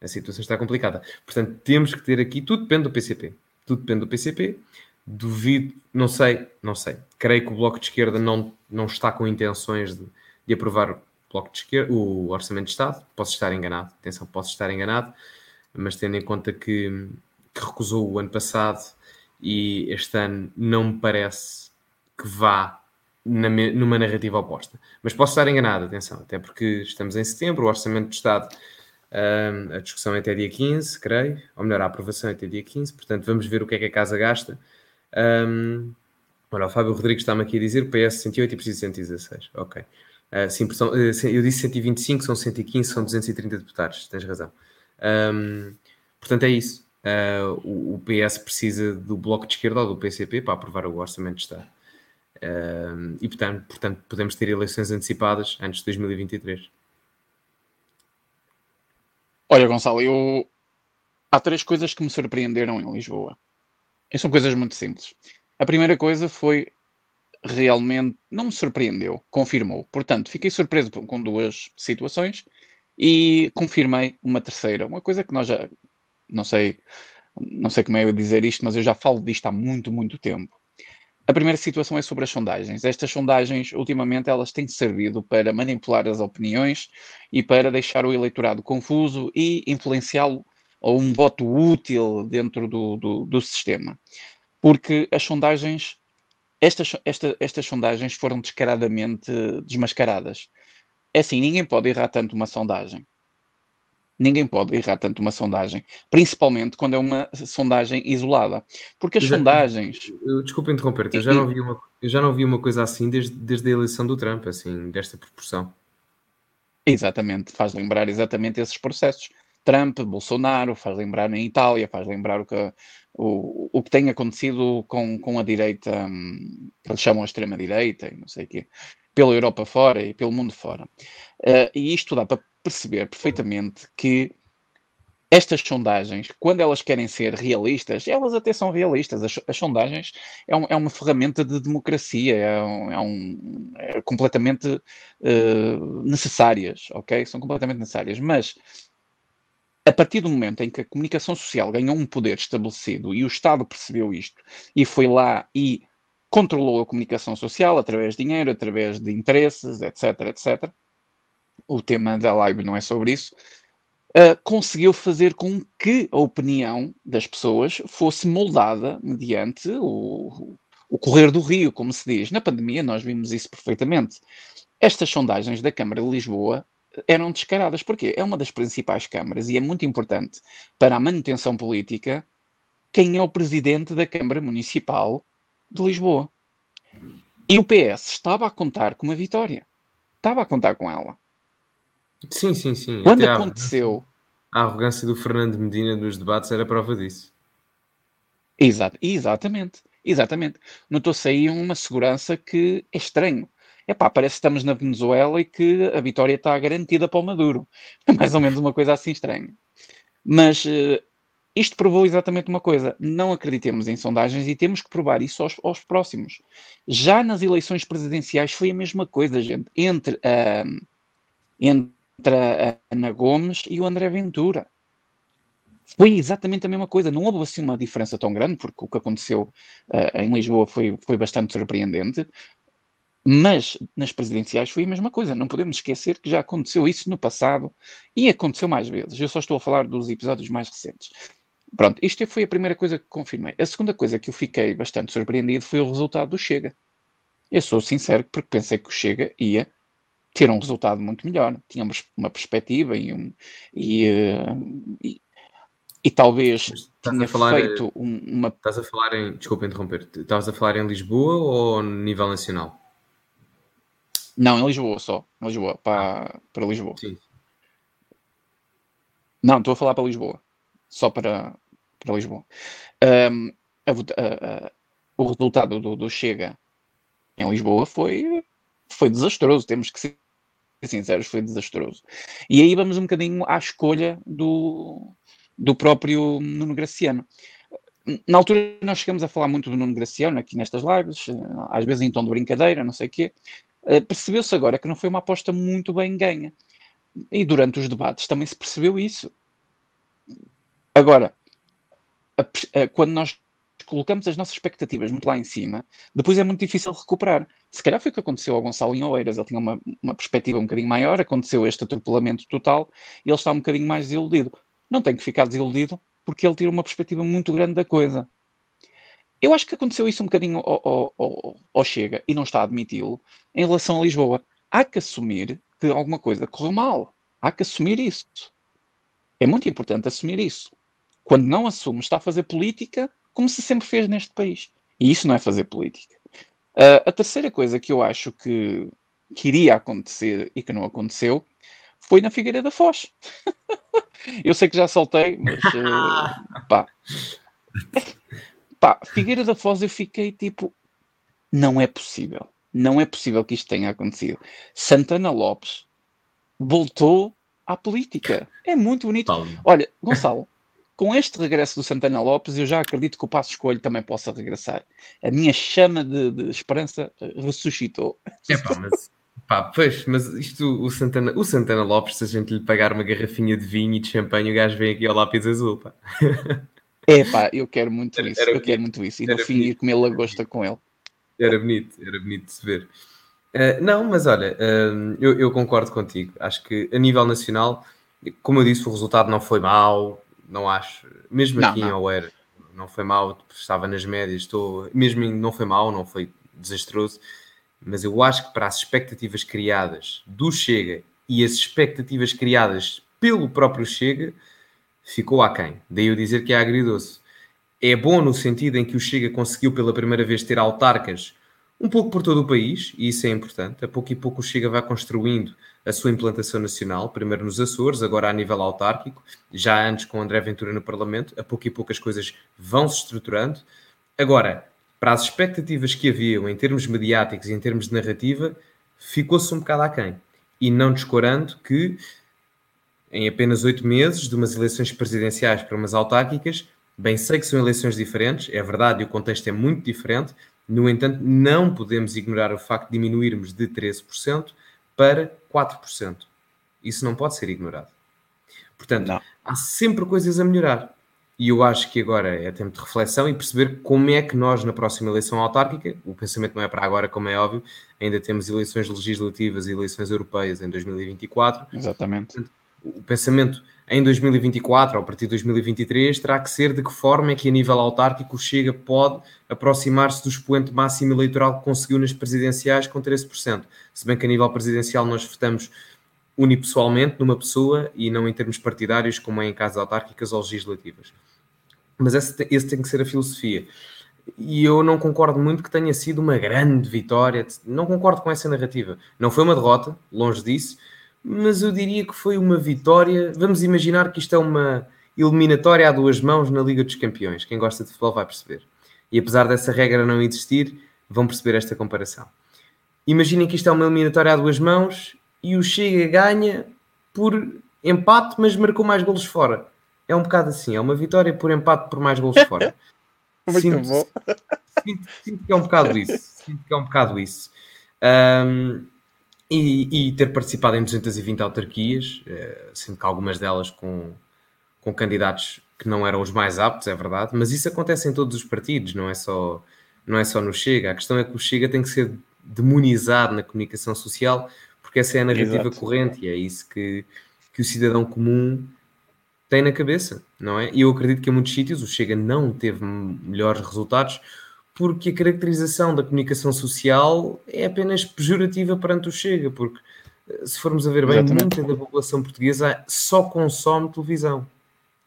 A situação está complicada. Portanto, temos que ter aqui, tudo depende do PCP. Tudo depende do PCP. Duvido, não sei, não sei. Creio que o Bloco de Esquerda não, não está com intenções de, de aprovar o, Bloco de Esquerda, o Orçamento de Estado. Posso estar enganado, atenção, posso estar enganado, mas tendo em conta que, que recusou o ano passado e este ano não me parece que vá na, numa narrativa oposta. Mas posso estar enganado, atenção, até porque estamos em setembro, o Orçamento do Estado, um, a discussão é até dia 15, creio, ou melhor, a aprovação é até dia 15, portanto vamos ver o que é que a Casa gasta. Um, olha, o Fábio Rodrigues está-me aqui a dizer PS 108 e preciso 116. Ok. Uh, sim, são, uh, eu disse 125, são 115, são 230 deputados, tens razão. Um, portanto, é isso. Uh, o, o, PS precisa do Bloco de Esquerda ou do PCP para aprovar o Orçamento de Estado. Uh, e, portanto, portanto, podemos ter eleições antecipadas antes de 2023. Olha, Gonçalo, eu... há três coisas que me surpreenderam em Lisboa. E são coisas muito simples. A primeira coisa foi realmente não me surpreendeu, confirmou. Portanto, fiquei surpreso com duas situações e confirmei uma terceira, uma coisa que nós já não sei, não sei como é dizer isto, mas eu já falo disto há muito, muito tempo. A primeira situação é sobre as sondagens. Estas sondagens, ultimamente, elas têm servido para manipular as opiniões e para deixar o eleitorado confuso e influenciá-lo a um voto útil dentro do, do, do sistema. Porque as sondagens, estas, esta, estas sondagens foram descaradamente desmascaradas. É assim, ninguém pode errar tanto uma sondagem ninguém pode errar tanto uma sondagem, principalmente quando é uma sondagem isolada. Porque as já, sondagens. Desculpa interromper-te, eu, já não vi uma, eu já não vi uma coisa assim desde, desde a eleição do Trump, assim, desta proporção. Exatamente, faz lembrar exatamente esses processos. Trump, Bolsonaro, faz lembrar em Itália, faz lembrar o que, o, o que tem acontecido com, com a direita, hum, que eles chamam a extrema-direita, e não sei o quê, pela Europa fora e pelo mundo fora. Uh, e isto dá para perceber perfeitamente que estas sondagens, quando elas querem ser realistas, elas até são realistas. As, as sondagens é, um, é, uma ferramenta de democracia, é, um, é, um, é completamente uh, necessárias, ok? São completamente necessárias. Mas a partir do momento em que a comunicação social ganhou um poder estabelecido e o Estado percebeu isto e foi lá e controlou a comunicação social através de dinheiro, através de interesses, etc, etc o tema da live não é sobre isso, uh, conseguiu fazer com que a opinião das pessoas fosse moldada mediante o, o correr do rio, como se diz. Na pandemia nós vimos isso perfeitamente. Estas sondagens da Câmara de Lisboa eram descaradas, porque é uma das principais câmaras e é muito importante para a manutenção política quem é o presidente da Câmara Municipal de Lisboa. E o PS estava a contar com uma vitória. Estava a contar com ela. Sim, sim, sim. Quando Até aconteceu. A arrogância do Fernando Medina nos debates era prova disso. Exato, exatamente, exatamente. Notou-se aí uma segurança que é estranho. Epá, parece que estamos na Venezuela e que a vitória está garantida para o Maduro. É mais ou menos uma coisa assim estranha. Mas uh, isto provou exatamente uma coisa. Não acreditemos em sondagens e temos que provar isso aos, aos próximos. Já nas eleições presidenciais foi a mesma coisa, gente. Entre, uh, entre entre a Ana Gomes e o André Ventura. Foi exatamente a mesma coisa, não houve assim uma diferença tão grande, porque o que aconteceu uh, em Lisboa foi, foi bastante surpreendente, mas nas presidenciais foi a mesma coisa. Não podemos esquecer que já aconteceu isso no passado e aconteceu mais vezes. Eu só estou a falar dos episódios mais recentes. Pronto, isto foi a primeira coisa que confirmei. A segunda coisa que eu fiquei bastante surpreendido foi o resultado do Chega. Eu sou sincero porque pensei que o Chega ia ter um resultado muito melhor. Tínhamos uma perspectiva e, um, e, uh, e, e, talvez tinha a falar, feito um, uma. Estás a falar em. Desculpa interromper. Estás a falar em Lisboa ou nível nacional? Não, em Lisboa só. Em Lisboa, para, para Lisboa. Sim. Não, estou a falar para Lisboa. Só para, para Lisboa. Um, a, a, a, o resultado do, do Chega em Lisboa foi foi desastroso, temos que ser sinceros, foi desastroso. E aí vamos um bocadinho à escolha do, do próprio Nuno Graciano. Na altura nós chegamos a falar muito do Nuno Graciano aqui nestas lives, às vezes em tom de brincadeira, não sei o quê. Eh, percebeu-se agora que não foi uma aposta muito bem ganha. E durante os debates também se percebeu isso. Agora, a, a, quando nós colocamos as nossas expectativas muito lá em cima, depois é muito difícil recuperar. Se calhar foi o que aconteceu ao Gonçalo em Oeiras, ele tinha uma, uma perspectiva um bocadinho maior, aconteceu este atropelamento total e ele está um bocadinho mais desiludido. Não tem que ficar desiludido porque ele tira uma perspectiva muito grande da coisa. Eu acho que aconteceu isso um bocadinho ao, ao, ao Chega e não está a admiti-lo em relação a Lisboa. Há que assumir que alguma coisa correu mal. Há que assumir isso. É muito importante assumir isso. Quando não assume, está a fazer política como se sempre fez neste país. E isso não é fazer política. Uh, a terceira coisa que eu acho que, que iria acontecer e que não aconteceu foi na Figueira da Foz. eu sei que já soltei, mas uh, pá. pá, Figueira da Foz eu fiquei tipo, não é possível. Não é possível que isto tenha acontecido. Santana Lopes voltou à política. É muito bonito. Olha, Gonçalo, com este regresso do Santana Lopes, eu já acredito que o Passo Escolho também possa regressar. A minha chama de, de esperança ressuscitou. É pá, mas, pá, pois, mas isto, o Santana, o Santana Lopes, se a gente lhe pagar uma garrafinha de vinho e de champanhe, o gajo vem aqui ao lápis azul, pá. É pá, eu quero muito isso, era eu bonito, quero muito isso. E no fim ir comer lagosta com ele. Era bonito, era bonito de se ver. Uh, não, mas olha, uh, eu, eu, concordo contigo. Acho que a nível nacional, como eu disse, o resultado não foi mau, não acho. Mesmo não, aqui não. em Oeira, não foi mau, estava nas médias, estou, mesmo não foi mau, não foi desastroso, mas eu acho que para as expectativas criadas do Chega e as expectativas criadas pelo próprio Chega, ficou aquém. Daí eu dizer que é agridoce. É bom no sentido em que o Chega conseguiu pela primeira vez ter autarcas um pouco por todo o país, e isso é importante. A pouco e pouco o Chega vai construindo a sua implantação nacional, primeiro nos Açores, agora a nível autárquico, já antes com André Ventura no Parlamento, a pouco e pouco as coisas vão se estruturando. Agora, para as expectativas que haviam em termos mediáticos e em termos de narrativa, ficou-se um bocado aquém. E não descorando que em apenas oito meses, de umas eleições presidenciais para umas autárquicas, bem sei que são eleições diferentes, é verdade, e o contexto é muito diferente, no entanto, não podemos ignorar o facto de diminuirmos de 13% para 4%. Isso não pode ser ignorado. Portanto, não. há sempre coisas a melhorar. E eu acho que agora é tempo de reflexão e perceber como é que nós, na próxima eleição autárquica, o pensamento não é para agora, como é óbvio, ainda temos eleições legislativas e eleições europeias em 2024. Exatamente. Portanto, o pensamento em 2024 ou a partir de 2023 terá que ser de que forma é que a nível autárquico o Chega pode aproximar-se do expoente máximo eleitoral que conseguiu nas presidenciais com 13%. Se bem que a nível presidencial nós votamos unipessoalmente numa pessoa e não em termos partidários como é em casas autárquicas ou legislativas. Mas esse, esse tem que ser a filosofia. E eu não concordo muito que tenha sido uma grande vitória. Não concordo com essa narrativa. Não foi uma derrota, longe disso mas eu diria que foi uma vitória. Vamos imaginar que isto é uma eliminatória a duas mãos na Liga dos Campeões. Quem gosta de futebol vai perceber. E apesar dessa regra não existir, vão perceber esta comparação. Imaginem que isto é uma eliminatória a duas mãos e o Chega ganha por empate, mas marcou mais golos fora. É um bocado assim, é uma vitória por empate por mais golos fora. Muito sinto, bom. Sinto, sinto, que é um bocado isso. Sinto que é um bocado isso. Um, e, e, ter participado em 220 autarquias, eh, sendo que algumas delas com, com candidatos que não eram os mais aptos, é verdade, mas isso acontece em todos os partidos, não é só, não é só no Chega. A questão é que o Chega tem que ser demonizado na comunicação social, porque essa é a narrativa Exato. corrente e é isso que, que o cidadão comum tem na cabeça, não é? E eu acredito que em muitos sítios o Chega não teve melhores resultados porque a caracterização da comunicação social é apenas pejorativa perante o Chega, porque eh, se formos a ver bem, Exatamente. muita da população portuguesa só consome televisão.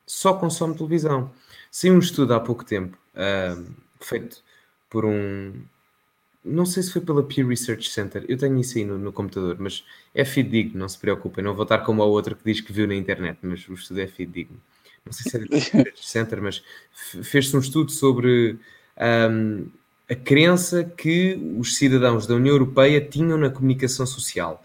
Só consome televisão. Saiu um estudo há pouco tempo, uh, feito por um. Não sei se foi pela Pew Research Center, eu tenho isso aí no, no computador, mas é fidedigno, não se preocupem. Não vou estar como a outra que diz que viu na internet, mas o estudo é fidedigno. Não sei se é da Pew Research Center, mas fez-se um estudo sobre um, a crença que os cidadãos da União Europeia tinham na comunicação social.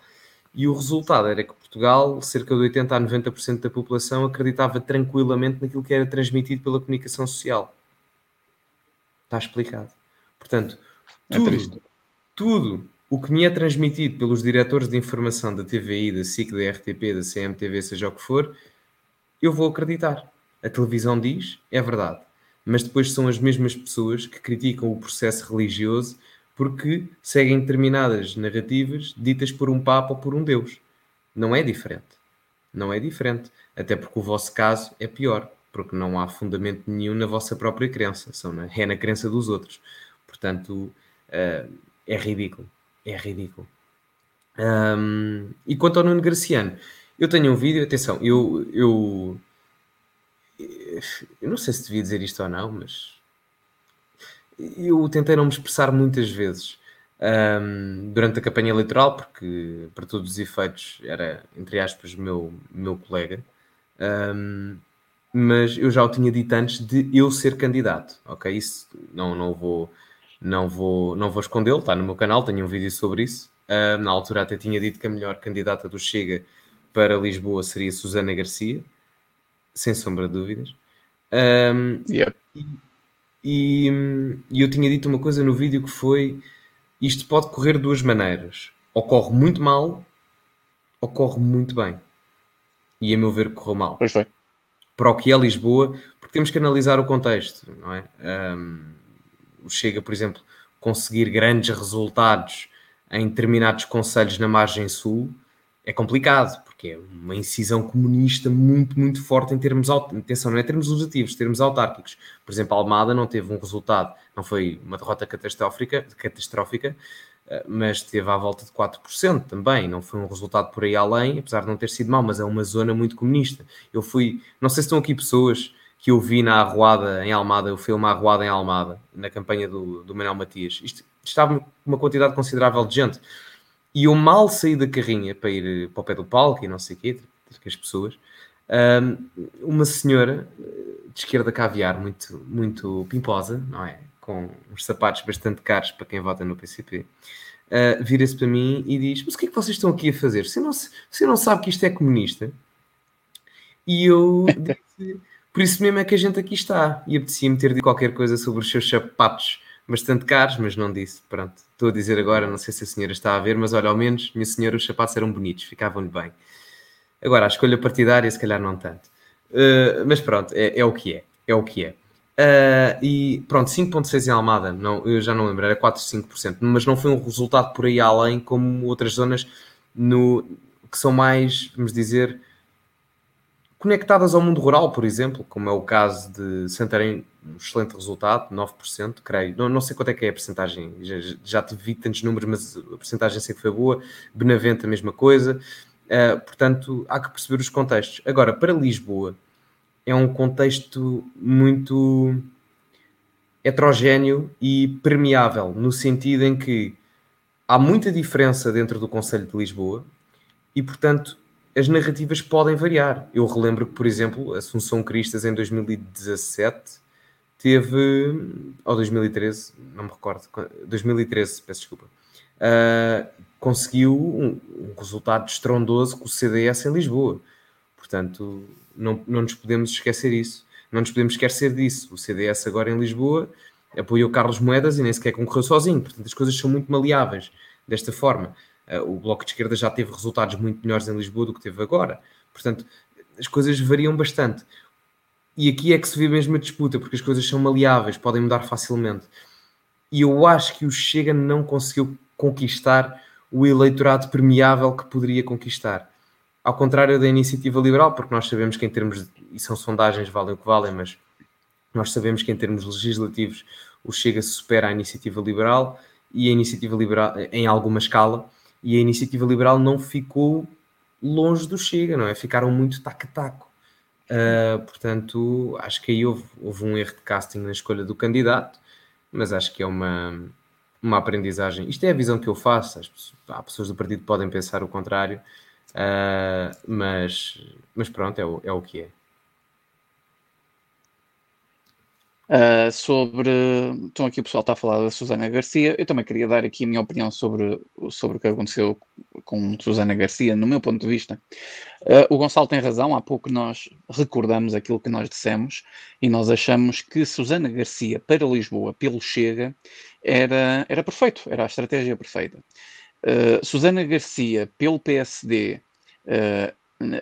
E o resultado era que Portugal, cerca de 80 a 90% da população, acreditava tranquilamente naquilo que era transmitido pela comunicação social. Está explicado. Portanto, é tudo, tudo o que me é transmitido pelos diretores de informação da TVI, da SIC, da RTP, da CMTV, seja o que for, eu vou acreditar. A televisão diz, é verdade mas depois são as mesmas pessoas que criticam o processo religioso porque seguem determinadas narrativas ditas por um Papa ou por um Deus. Não é diferente. Não é diferente. Até porque o vosso caso é pior, porque não há fundamento nenhum na vossa própria crença, são na, é na crença dos outros. Portanto, uh, é ridículo. É ridículo. Um, e quanto ao Nuno Graciano, eu tenho um vídeo, atenção, eu, eu eu não sei se devia dizer isto ou não, mas eu tentei não me expressar muitas vezes um, durante a campanha eleitoral, porque para todos os efeitos era, entre aspas, meu, meu colega. Um, mas eu já o tinha dito antes de eu ser candidato, ok? Isso não, não vou não vou, não vou escondê-lo, está no meu canal, tenho um vídeo sobre isso. Na altura até tinha dito que a melhor candidata do Chega para Lisboa seria Susana Garcia, sem sombra de dúvidas. Um, e, e, eu tinha dito uma coisa no vídeo que foi isto pode correr de duas maneiras. Ocorre muito mal, ocorre muito bem. E a meu ver correu mal. Pois foi. Para o que é Lisboa, porque temos que analisar o contexto, não é? Um, Chega, por exemplo, conseguir grandes resultados em determinados conselhos na margem sul é complicado, porque é uma incisão comunista muito, muito forte em termos, atenção, não é termos legislativos, termos autárquicos. Por exemplo, a Almada não teve um resultado, não foi uma derrota catastrófica, catastrófica eh, mas teve à volta de 4% também, não foi um resultado por aí além, apesar de não ter sido mau, mas é uma zona muito comunista. Eu fui, não sei se estão aqui pessoas que eu vi na Arruada em Almada, o filme Arruada em Almada, na campanha do, do Manuel Matias. Isto estava uma quantidade considerável de gente. E eu mal saí da carrinha para ir para o pé do palco e não sei o quê, que as pessoas, uma senhora de esquerda caviar, muito, muito pimposa, não é? Com uns sapatos bastante caros para quem vota no PCP, uh, ah, vira-se para mim e diz: Mas o que é que vocês estão aqui a fazer? Você não, você não sabe que isto é comunista? E eu disse por isso mesmo é que a gente aqui está. E apetecia-me ter dito qualquer coisa sobre os seus sapatos bastante caros, mas não disse. Pronto, estou a dizer agora, não sei se a senhora está a ver, mas olha, ao menos, minha senhora, os sapatos eram bonitos, ficavam-lhe bem. Agora, a escolha partidária, se calhar não tanto. Uh, mas pronto, é, é, o que é. É o que é. Uh, e pronto, 5.6 em Almada, não, eu já não lembro, era 4, 5%, mas não foi um resultado por aí além como outras zonas no, que são mais, vamos dizer, conectadas ao mundo rural, por exemplo, como é o caso de Santarém, um excelente resultado, 9%, creio. Não, não sei quanto é que é a porcentagem, já, já vi tantos números, mas a porcentagem sei que foi boa. Benavente, a mesma coisa. Uh, portanto, há que perceber os contextos. Agora, para Lisboa, é um contexto muito heterogéneo e permeável, no sentido em que há muita diferença dentro do Conselho de Lisboa e, portanto, as narrativas podem variar. Eu relembro que, por exemplo, Assunção Cristas em 2017 teve, ou 2013, não me recordo, 2013, peço desculpa, uh, conseguiu um, um, resultado estrondoso com o CDS em Lisboa. Portanto, não, não nos podemos esquecer isso. Não nos podemos esquecer disso. O CDS agora em Lisboa apoiou Carlos Moedas e nem sequer concorreu sozinho. Portanto, as coisas são muito maleáveis desta forma. Uh, o Bloco de Esquerda já teve resultados muito melhores em Lisboa do que teve agora. Portanto, as coisas variam bastante. E aqui é que se vê mesmo a disputa, porque as coisas são maleáveis, podem mudar facilmente. E eu acho que o Chega não conseguiu conquistar o eleitorado permeável que poderia conquistar. Ao contrário da iniciativa liberal, porque nós sabemos que em termos, de, e são sondagens, valem o que valem, mas nós sabemos que em termos legislativos o Chega supera a iniciativa liberal e a iniciativa liberal, em alguma escala, e a iniciativa liberal não ficou longe do Chega, não é? Ficaram muito tac-taco. Uh, portanto, acho que aí houve, houve, um erro de casting na escolha do candidato, mas acho que é uma, uma aprendizagem. Isto é a visão que eu faço. As pessoas, há pessoas do partido que podem pensar o contrário, uh, mas, mas pronto, é o, é o que é. Uh, sobre. Então, aqui o pessoal está a falar da Susana Garcia. Eu também queria dar aqui a minha opinião sobre, sobre o que aconteceu com Susana Garcia, no meu ponto de vista. Uh, o Gonçalo tem razão. Há pouco nós recordamos aquilo que nós dissemos e nós achamos que Susana Garcia para Lisboa, pelo Chega, era, era perfeito, era a estratégia perfeita. Uh, Susana Garcia, pelo PSD,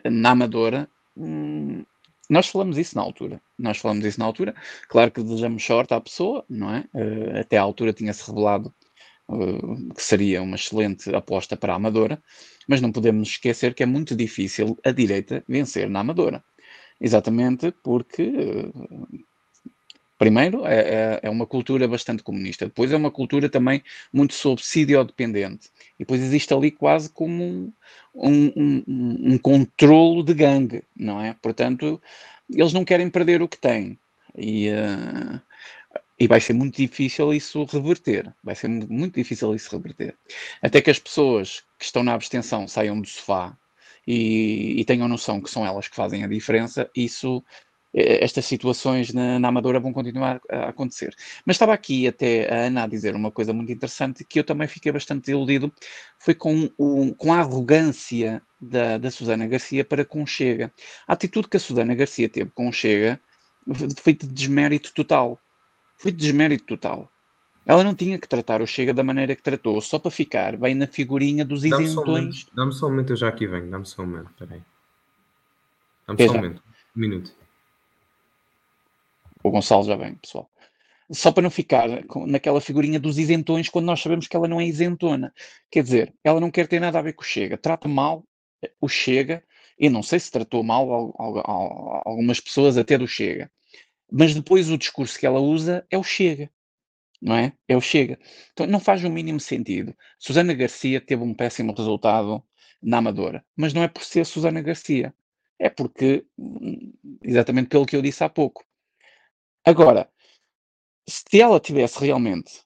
na Amadora. Hum, nós falamos isso na altura. Nós falamos isso na altura. Claro que desejamos sorte à pessoa, não é? Uh, até à altura tinha-se revelado uh, que seria uma excelente aposta para a Amadora, mas não podemos esquecer que é muito difícil a direita vencer na Amadora. Exatamente porque, uh, primeiro, é, é, é, uma cultura bastante comunista, depois é uma cultura também muito subsidio-dependente, e depois existe ali quase como um, um, um, um controlo de gangue, não é? Portanto, eles não querem perder o que têm. E uh, E vai ser muito difícil isso reverter. Vai ser muito difícil isso reverter. Até que as pessoas que estão na abstenção saiam do sofá e, e tenham noção que são elas que fazem a diferença, isso estas situações na, na, Amadora vão continuar a acontecer. Mas estava aqui até a Ana a dizer uma coisa muito interessante que eu também fiquei bastante iludido, foi com, o, com a arrogância da, da Susana Garcia para com Chega. A atitude que a Susana Garcia teve com Chega foi de desmérito total. Foi de desmérito total. Ela não tinha que tratar o Chega da maneira que tratou, só para ficar bem na figurinha dos dá isentões. Dá-me só um momento, eu já aqui venho, dá-me só um momento, peraí. Dá-me só um momento, um minuto. O Gonçalo já vem, pessoal. Só para não ficar naquela figurinha dos isentões quando nós sabemos que ela não é isentona. Quer dizer, ela não quer ter nada a ver com o Chega. Trata mal eh, o Chega, e não sei se tratou mal algumas pessoas até do Chega. Mas depois o discurso que ela usa é o Chega. Não é? É o Chega. Então não faz o mínimo sentido. Susana Garcia teve um péssimo resultado na Amadora. Mas não é por ser Susana Garcia. É porque, hum, exatamente pelo que eu disse há pouco, Agora, se ela tivesse realmente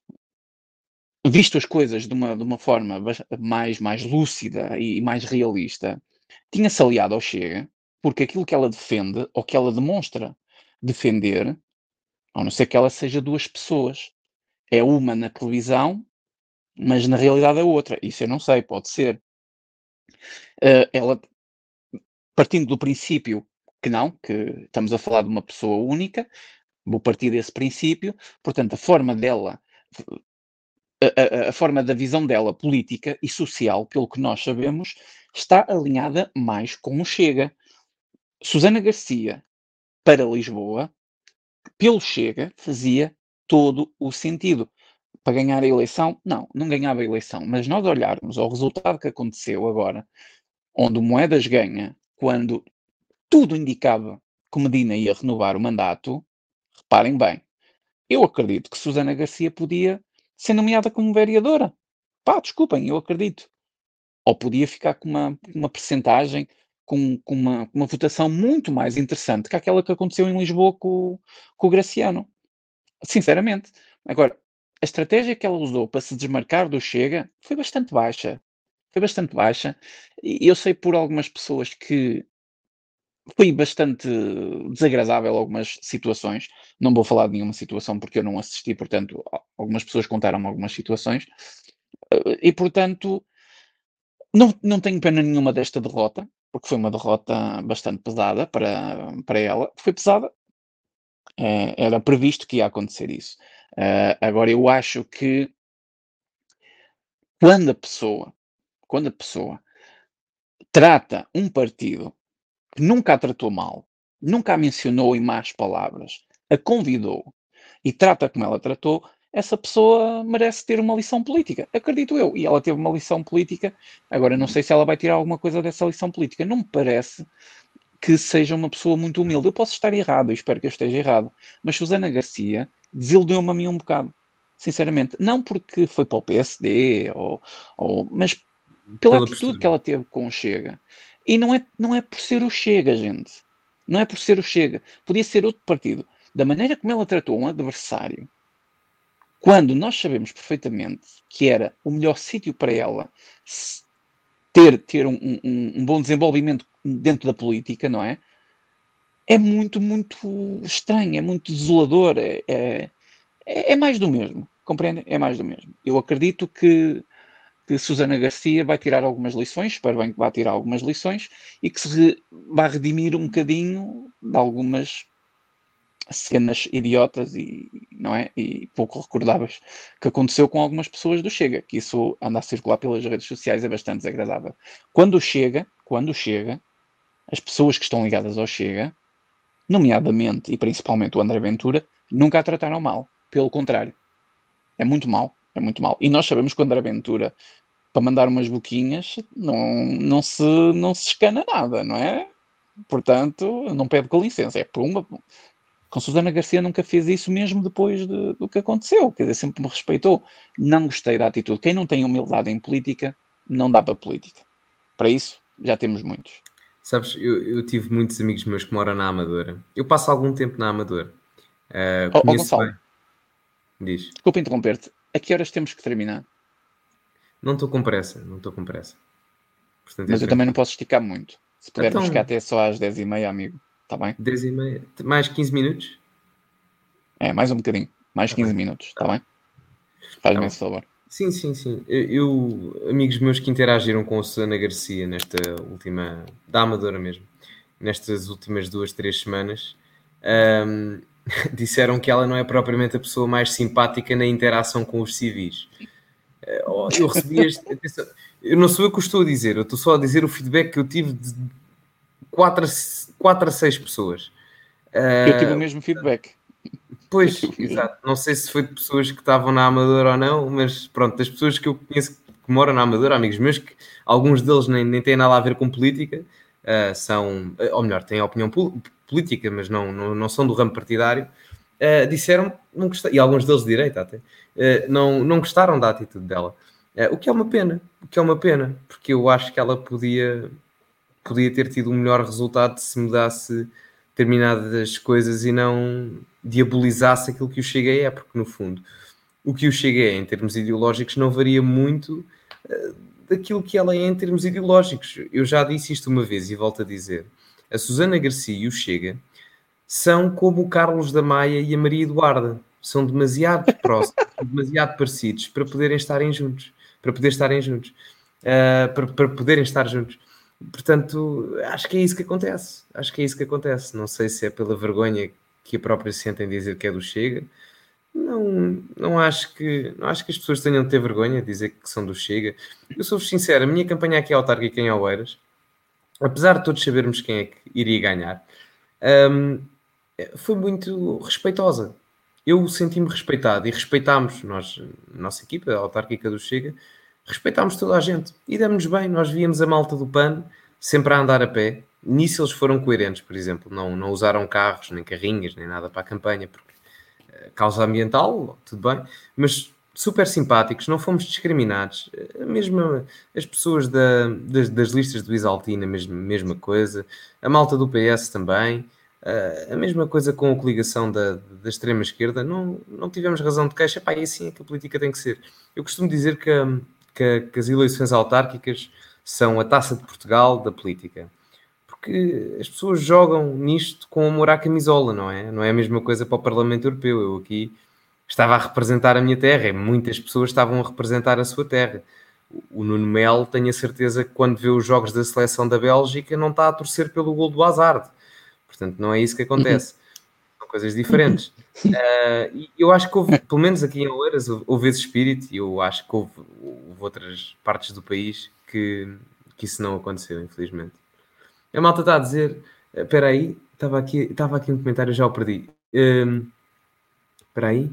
visto as coisas de uma, de uma forma mais, mais lúcida e mais realista, tinha-se aliado ao Chega, porque aquilo que ela defende, ou que ela demonstra defender, a não ser que ela seja duas pessoas, é uma na televisão, mas na realidade é outra. Isso eu não sei, pode ser. Uh, ela, partindo do princípio que não, que estamos a falar de uma pessoa única, Vou partir desse princípio, portanto, a forma dela, a, a, a, forma da visão dela política e social, pelo que nós sabemos, está alinhada mais com o Chega. Susana Garcia, para Lisboa, pelo Chega, fazia todo o sentido. Para ganhar a eleição, não, não ganhava a eleição. Mas nós olharmos ao resultado que aconteceu agora, onde o Moedas ganha, quando tudo indicava que Medina ia renovar o mandato, Reparem bem, eu acredito que Susana Garcia podia ser nomeada como vereadora. Pá, desculpem, eu acredito. Ou podia ficar com uma, uma percentagem, com, com, uma, uma votação muito mais interessante que aquela que aconteceu em Lisboa com, com o Graciano. Sinceramente. Agora, a estratégia que ela usou para se desmarcar do Chega foi bastante baixa. Foi bastante baixa. E eu sei por algumas pessoas que foi bastante desagradável algumas situações. Não vou falar de nenhuma situação porque eu não assisti, portanto, algumas pessoas contaram algumas situações. Eh, e, portanto, não, não tenho pena nenhuma desta derrota, porque foi uma derrota bastante pesada para, para ela. Foi pesada, é, era previsto que ia acontecer isso. Uh, agora, eu acho que quando a pessoa, quando a pessoa trata um partido que nunca a tratou mal, nunca a mencionou em más palavras, a convidou e trata como ela tratou, essa pessoa merece ter uma lição política, acredito eu. E ela teve uma lição política. Agora, não sei se ela vai tirar alguma coisa dessa lição política. Não me parece que seja uma pessoa muito humilde. Eu posso estar errado, eu espero que eu esteja errado. Mas Susana Garcia desiludeu-me a mim um bocado, sinceramente. Não porque foi para o PSD, ou, ou mas pela, pela atitude postura. que ela teve com o Chega. E não é, não é por ser o Chega, gente. Não é por ser o Chega. Podia ser outro partido. Da maneira como ela tratou um adversário, quando nós sabemos perfeitamente que era o melhor sítio para ela ter, ter um, um, um, bom desenvolvimento dentro da política, não é? É muito, muito estranho, é muito desolador, é, é, é mais do mesmo, compreende? É mais do mesmo. Eu acredito que que Susana Garcia vai tirar algumas lições, espero bem que vá tirar algumas lições e que se vá redimir um bocadinho de algumas cenas idiotas e, não é? e pouco recordáveis que aconteceu com algumas pessoas do Chega, que isso anda a circular pelas redes sociais é bastante desagradável. Quando chega, quando chega, as pessoas que estão ligadas ao Chega, nomeadamente e principalmente o André Ventura, nunca a trataram mal. Pelo contrário, é muito mal. É muito mal. E nós sabemos que o André Ventura, para mandar umas boquinhas, não, não, se, não se escana nada, não é? Portanto, não pede com licença, é pumba. Com Susana Garcia nunca fez isso mesmo depois de, do que aconteceu, quer dizer, sempre me respeitou. Não gostei da atitude. Quem não tem humildade em política, não dá para política. Para isso, já temos muitos. Sabes, eu, eu tive muitos amigos meus que moram na Amadora. Eu passo algum tempo na Amadora. Uh, oh, oh, Gonçalo, bem. Diz. Desculpa interromper-te. A que horas temos que terminar? Não estou com pressa, não estou com pressa. Portanto, Mas eu também não posso esticar muito. Se pudermos então, ficar até só às 10h30, amigo, está bem? 10h30, mais 15 minutos? É, mais um bocadinho. Mais tá 15 bem. minutos, está bem? Faz-me tá esse favor. Sim, sim, sim. Eu, amigos meus que interagiram com a Susana Garcia nesta última, da Amadora mesmo, nestas últimas duas, três semanas, um, disseram que ela não é propriamente a pessoa mais simpática na interação com os civis. Eh, eu recebi este. Eu não sou eu que estou a dizer, eu estou só a dizer o feedback que eu tive de 4 a, 4 a 6 pessoas. Eu tive o mesmo feedback. Pois, exato. Não sei se foi de pessoas que estavam na Amadora ou não, mas pronto, das pessoas que eu conheço que moram na Amadora, amigos meus, que alguns deles nem, nem têm nada a ver com política, uh, são, ou melhor, têm opinião política, mas não, não, não são do ramo partidário, uh, disseram, não gostaram, e alguns deles de direita até, uh, não, não gostaram da atitude dela. o que é uma pena, o que é uma pena, porque eu acho que ela podia, podia ter tido um melhor resultado se mudasse determinadas coisas e não diabolizasse aquilo que o Chega é, porque no fundo o que o Chega é em termos ideológicos não varia muito daquilo que ela é em termos ideológicos. Eu já disse isto uma vez e volto a dizer. A Susana Garcia e o Chega são como o Carlos da Maia e a Maria Eduarda. São demasiado próximos, demasiado parecidos para poderem estarem juntos. Para poder estarem juntos. Uh, para, para poderem estar juntos. Portanto, acho que é isso que acontece. Acho que é isso que acontece. Não sei se é pela vergonha que a própria se sentem dizer que é do Chega. Não, não, acho que, não acho que as pessoas tenham de ter vergonha de dizer que são do Chega. Eu sou sincero, a minha campanha aqui é autárquica em Oeiras, apesar de todos sabermos quem é que iria ganhar, um, foi muito respeitosa. Eu senti-me respeitado e respeitámos, nós, nossa equipa, a autárquica do Chega, respeitámos toda a gente e demos-nos bem. Nós víamos a malta do PAN sempre a andar a pé. Nisso eles foram coerentes, por exemplo, não, não usaram carros, nem carrinhas, nem nada para a campanha, porque causa ambiental, tudo bem, mas super simpáticos, não fomos discriminados. Uh, mesmo as pessoas da, das, das, listas do Isaltina, mesma, mesma coisa, a malta do PS também. Uh, a mesma coisa com a coligação da, da extrema-esquerda, não, não tivemos razão de queixa, pá, e assim é que a política tem que ser. Eu costumo dizer que que, que as eleições autárquicas são a taça de Portugal da política. Porque as pessoas jogam nisto com amor à camisola, não é? Não é a mesma coisa para o Parlamento Europeu. Eu aqui estava a representar a minha terra e muitas pessoas estavam a representar a sua terra. O Nuno Melo, tenho a certeza que quando vê os jogos da seleção da Bélgica não está a torcer pelo gol do Hazard. Portanto, não é isso que acontece coisas diferentes. uh, eu acho que houve, pelo menos aqui em Oeiras, houve esse espírito e eu acho que houve, houve, outras partes do país que, que isso não aconteceu, infelizmente. A malta está a dizer, eh, espera aí, estava aqui, estava aqui um comentário, já o perdi. Ehm, espera aí.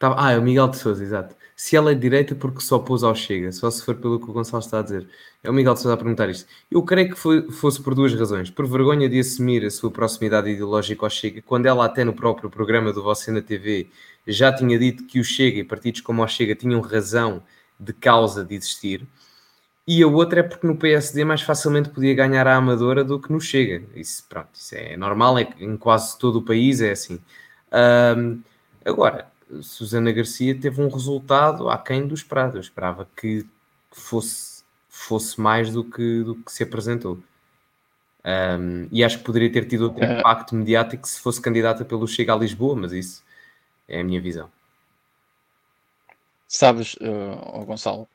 ah, é o Miguel de Souza, exato se ela é de direita porque só pôs ao Chega, só se for pelo que o Gonçalo está a dizer. É o Miguel de Sousa a perguntar isto. Eu creio que foi, fosse por duas razões. Por vergonha de assumir a sua proximidade ideológica ao Chega, quando ela até no próprio programa do Você na TV já tinha dito que o Chega e partidos como o Chega tinham razão de causa de existir. E a outra é porque no PSD mais facilmente podia ganhar a Amadora do que no Chega. Isso, pronto, isso é normal, é em quase todo o país é assim. Um, agora, Susana Garcia teve um resultado aquém do esperado. Eu esperava que fosse, fosse mais do que, do que se apresentou. Um, e acho que poderia ter tido outro é. impacto mediático se fosse candidata pelo Chega a Lisboa, mas isso é a minha visão. Sabes, uh, Gonçalo,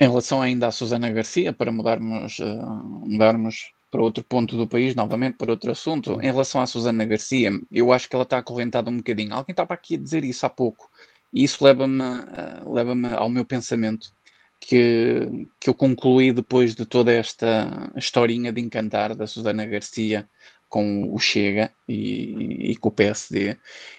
em relação ainda à Susana Garcia, para mudarmos, uh, mudarmos para outro ponto do país, novamente para outro assunto. Em relação à Susana Garcia, eu acho que ela está acorrentada um bocadinho. Alguém estava aqui a dizer isso há pouco. E isso leva-me uh, leva ao meu pensamento que, que eu concluí depois de toda esta historinha de encantar da Susana Garcia com o Chega e, e, com o PSD,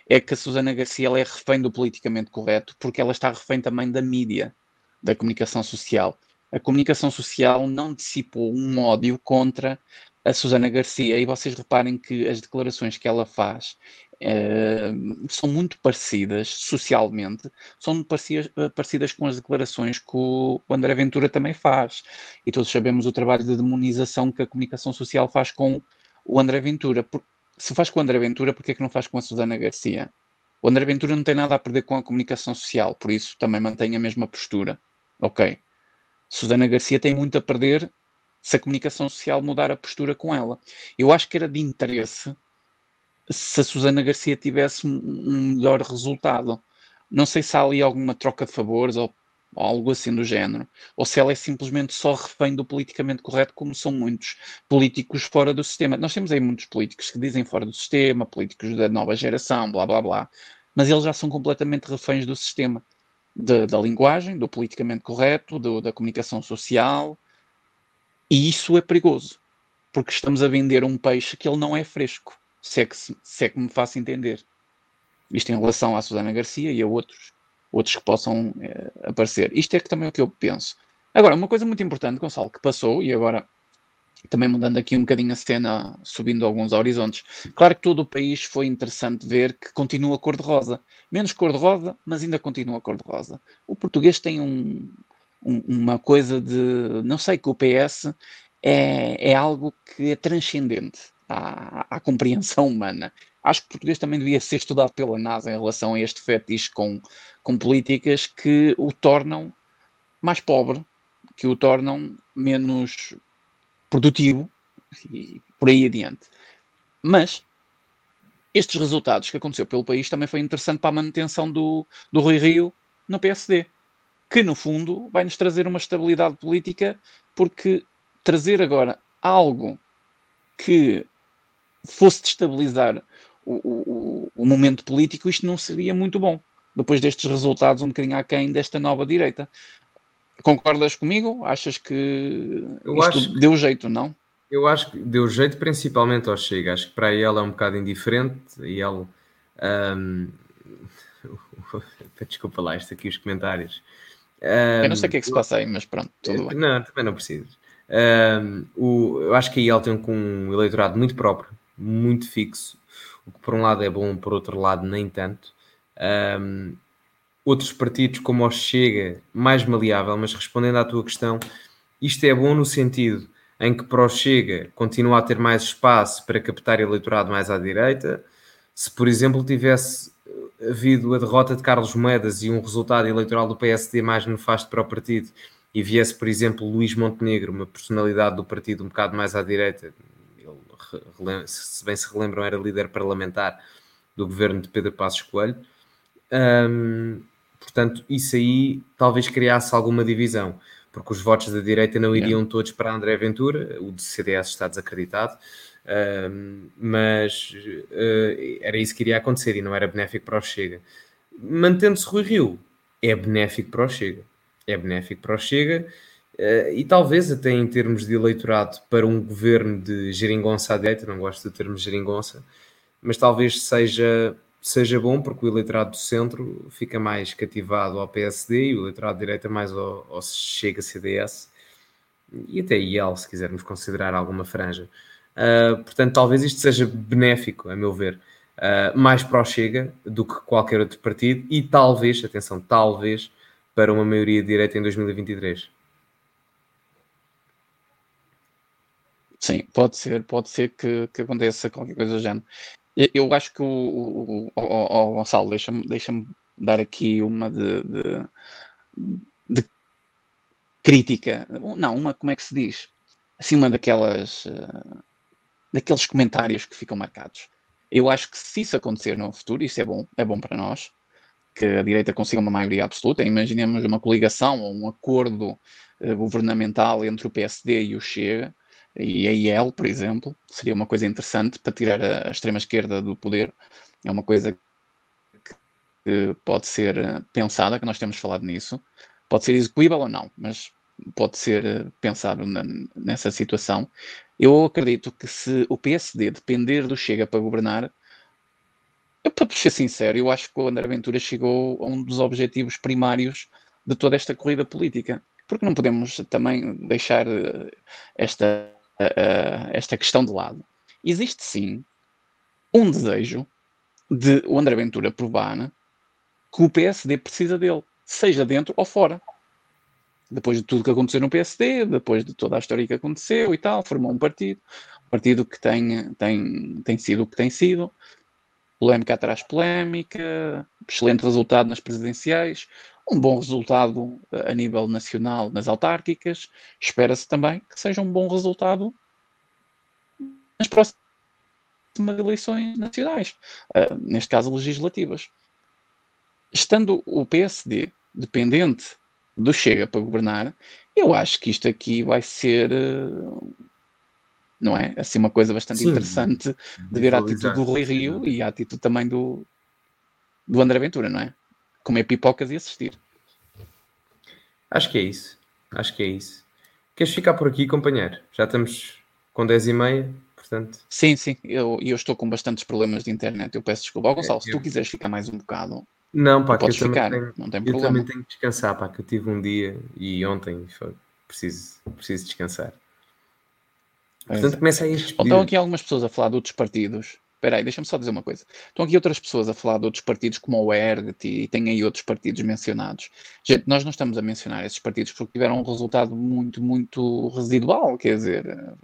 é que a Susana Garcia ela é refém do politicamente correto porque ela está refém também da mídia, da comunicação social a comunicação social não dissipou um ódio contra a Susana Garcia. E vocês reparem que as declarações que ela faz uh, são muito parecidas socialmente, são parecidas, uh, parecidas com as declarações que o, o André Ventura também faz. E todos sabemos o trabalho de demonização que a comunicação social faz com o André Ventura. Por, se faz com o André Ventura, por que é que não faz com a Susana Garcia? O André Ventura não tem nada a perder com a comunicação social, por isso também mantém a mesma postura. Ok. Susana Garcia tem muito a perder se a comunicação social mudar a postura com ela. Eu acho que era de interesse se a Susana Garcia tivesse um melhor resultado. Não sei se há ali alguma troca de favores ou algo assim do género, ou se ela é simplesmente só refém do politicamente correto, como são muitos políticos fora do sistema. Nós temos aí muitos políticos que dizem fora do sistema, políticos da nova geração, blá blá blá, mas eles já são completamente reféns do sistema, de, da linguagem, do politicamente correto, do, da comunicação social, e isso é perigoso, porque estamos a vender um peixe que ele não é fresco, se é que, se é que me faço entender. Isto em relação à Susana Garcia e a outros, outros que possam é, aparecer. Isto é que também é o que eu penso. Agora, uma coisa muito importante, Gonçalo, que passou, e agora também mudando aqui um bocadinho a cena, subindo alguns horizontes. Claro que todo o país foi interessante ver que continua cor-de-rosa. Menos cor-de-rosa, mas ainda continua cor-de-rosa. O português tem um, um, uma coisa de. Não sei, que o PS é, é algo que é transcendente à, à compreensão humana. Acho que o português também devia ser estudado pela NASA em relação a este fetiche com, com políticas que o tornam mais pobre, que o tornam menos produtivo e por aí adiante. Mas estes resultados que aconteceu pelo país também foi interessante para a manutenção do, do Rui Rio no PSD, que no fundo vai nos trazer uma estabilidade política, porque trazer agora algo que fosse destabilizar o, o, o, momento político, isto não seria muito bom. Depois destes resultados, um bocadinho aquém desta nova direita. Concordas comigo? Achas que eu isto acho deu jeito, não? Eu acho que deu jeito principalmente ao Chega. Acho que para ela é um bocado indiferente e ele. Um... Desculpa lá, isto aqui, os comentários. Um... Eu não sei o que é que se passa aí, mas pronto, tudo bem. Não, também não precisas. Um, o, eu acho que a IEL tem um eleitorado muito próprio, muito fixo, o que por um lado é bom, por outro lado nem tanto. Um, outros partidos como o Chega, mais maleável, mas respondendo à tua questão, isto é bom no sentido em que para o Chega continua a ter mais espaço para captar eleitorado mais à direita. Se, por exemplo, tivesse havido a derrota de Carlos Moedas e um resultado eleitoral do PSD mais nefasto para o partido e viesse, por exemplo, Luís Montenegro, uma personalidade do partido um bocado mais à direita, ele, se bem se relembram, era líder parlamentar do governo de Pedro Passos Coelho. Um, Portanto, isso aí talvez criasse alguma divisão, porque os votos da direita não iriam yeah. todos para André Ventura, o de CDS está desacreditado, uh, mas uh, era isso que iria acontecer e não era benéfico para o Chega. Mantendo-se Rui Rio, é benéfico para o Chega. É benéfico para o Chega uh, e talvez até em termos de eleitorado para um governo de geringonça à direita, não gosto do termo geringonça, mas talvez seja seja bom, porque o eleitorado do centro fica mais cativado ao PSD e o eleitorado de direita mais ao, ao Chega CDS e até IEL, se quisermos considerar alguma franja. Uh, portanto, talvez isto seja benéfico, a meu ver, uh, mais para o Chega do que qualquer outro partido e talvez, atenção, talvez, para uma maioria de direita em 2023. Sim, pode ser, pode ser que, que aconteça qualquer coisa do género. Eu acho que o, o, o, o Gonçalo, deixa-me deixa dar aqui uma de, de, de, crítica. Não, uma, como é que se diz? Assim, uma daquelas. Uh, daqueles comentários que ficam marcados. Eu acho que se isso acontecer no futuro, isso é bom, é bom para nós, que a direita consiga uma maioria absoluta. Imaginemos uma coligação ou um acordo uh, governamental entre o PSD e o Chega, e a IEL, por exemplo, seria uma coisa interessante para tirar a, extrema-esquerda do poder. É uma coisa que pode ser eh, pensada, que nós temos falado nisso. Pode ser execuível ou não, mas pode ser eh, pensado na, nessa situação. Eu acredito que se o PSD depender do Chega para governar, eu, para ser sincero, eu acho que o André Ventura chegou a um dos objetivos primários de toda esta corrida política. Porque não podemos também deixar eh, esta esta questão de lado. Existe sim um desejo de o André Ventura provar que o PSD precisa dele, seja dentro ou fora. Depois de tudo que aconteceu no PSD, depois de toda a história que aconteceu e tal, formou um partido, um partido que tem, tem, tem sido o que tem sido. Polémica atrás polémica, excelente resultado nas presidenciais, um bom resultado a nível nacional nas autárquicas. Espera-se também que seja um bom resultado nas próximas eleições nacionais, uh, neste caso legislativas. Estando o PSD dependente do Chega para governar, eu acho que isto aqui vai ser, uh, não é? Assim, uma coisa bastante Sim, interessante de ver a atitude do Rui Rio e a atitude também do, do André Ventura, não é? Comer pipocas e assistir. Acho que é isso. Acho que é isso. Queres ficar por aqui, companheiro? Já estamos com 10 e meia portanto. Sim, sim, eu, eu estou com bastantes problemas de internet. Eu peço desculpa. Oh, Gonçalo, é, se tu quiseres ficar mais um bocado, não, pá, podes ficar, tenho, não tem problema. Eu também tenho que descansar, pá, que eu tive um dia e ontem foi, preciso, preciso descansar. Portanto, é. começa aí a Estão aqui algumas pessoas a falar de outros partidos. Espera aí, deixa-me só dizer uma coisa. Estão aqui outras pessoas a falar de outros partidos como o ERGT e tem aí outros partidos mencionados. Gente, nós não estamos a mencionar esses partidos porque tiveram um resultado muito, muito residual. Quer dizer,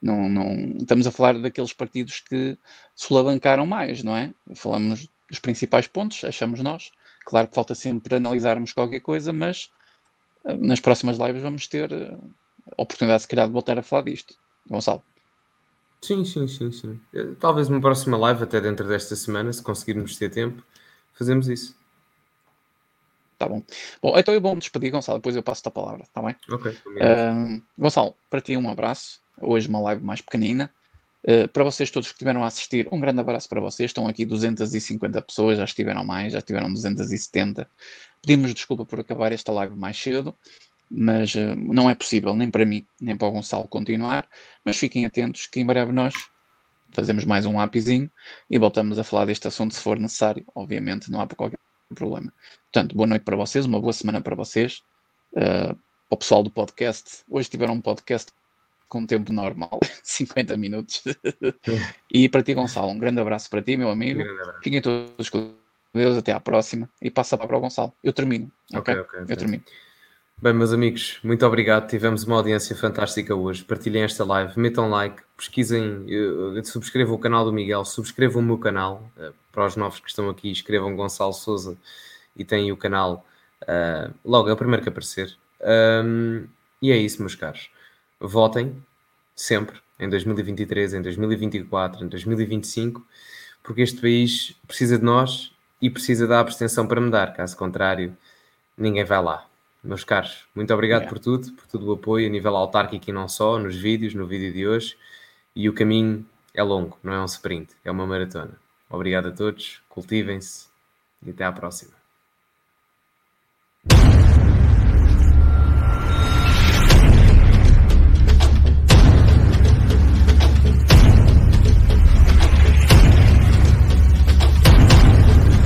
não, não, estamos a falar daqueles partidos que se alavancaram mais, não é? Falamos dos principais pontos, achamos nós. Claro que falta sempre analisarmos qualquer coisa, mas eh, nas próximas lives vamos ter a eh, oportunidade, se calhar, de voltar a falar disto. Gonçalo. Sim, sim, sim, sim. Eh, talvez uma próxima live, até dentro desta semana, se conseguirmos ter tempo, fazemos isso. Tá bom. Bom, então eu vou me despedir, Gonçalo, depois eu passo-te a palavra, tá bem? Ok. Uh, Gonçalo, para ti um abraço hoje uma live mais pequenina. Uh, para vocês todos que estiveram a assistir, um grande abraço para vocês. Estão aqui 250 pessoas, já estiveram mais, já estiveram 270. Pedimos desculpa por acabar esta live mais cedo, mas uh, não é possível nem para mim, nem para o Gonçalo continuar. Mas fiquem atentos que em breve nós fazemos mais um appzinho e voltamos a falar deste assunto se for necessário. Obviamente, não há qualquer problema. Portanto, boa noite para vocês, uma boa semana para vocês. Uh, o pessoal do podcast, hoje tiveram um podcast com tempo normal, 50 minutos. e para ti, Gonçalo, um grande abraço para ti, meu amigo. Fiquem todos com Deus, até à próxima. E passa para o Gonçalo. Eu termino. Ok, okay? okay Eu termino. Bem, meus amigos, muito obrigado. Tivemos uma audiência fantástica hoje. Partilhem esta live, metam like, pesquisem, uh, subscrevam o canal do Miguel, subscrevam o meu canal. Uh, para os novos que estão aqui, escrevam Gonçalo Souza e têm o canal uh, logo, é o primeiro que aparecer. Um, e é isso, meus caros votem sempre em 2023, em 2024, em 2025, porque este país precisa de nós e precisa da abstenção para mudar. Caso contrário, ninguém vai lá. Meus caros, muito obrigado é. por tudo, por todo o apoio a nível autárquico e não só, nos vídeos, no vídeo de hoje. E o caminho é longo, não é um sprint, é uma maratona. Obrigado a todos, cultivem-se e até à próxima.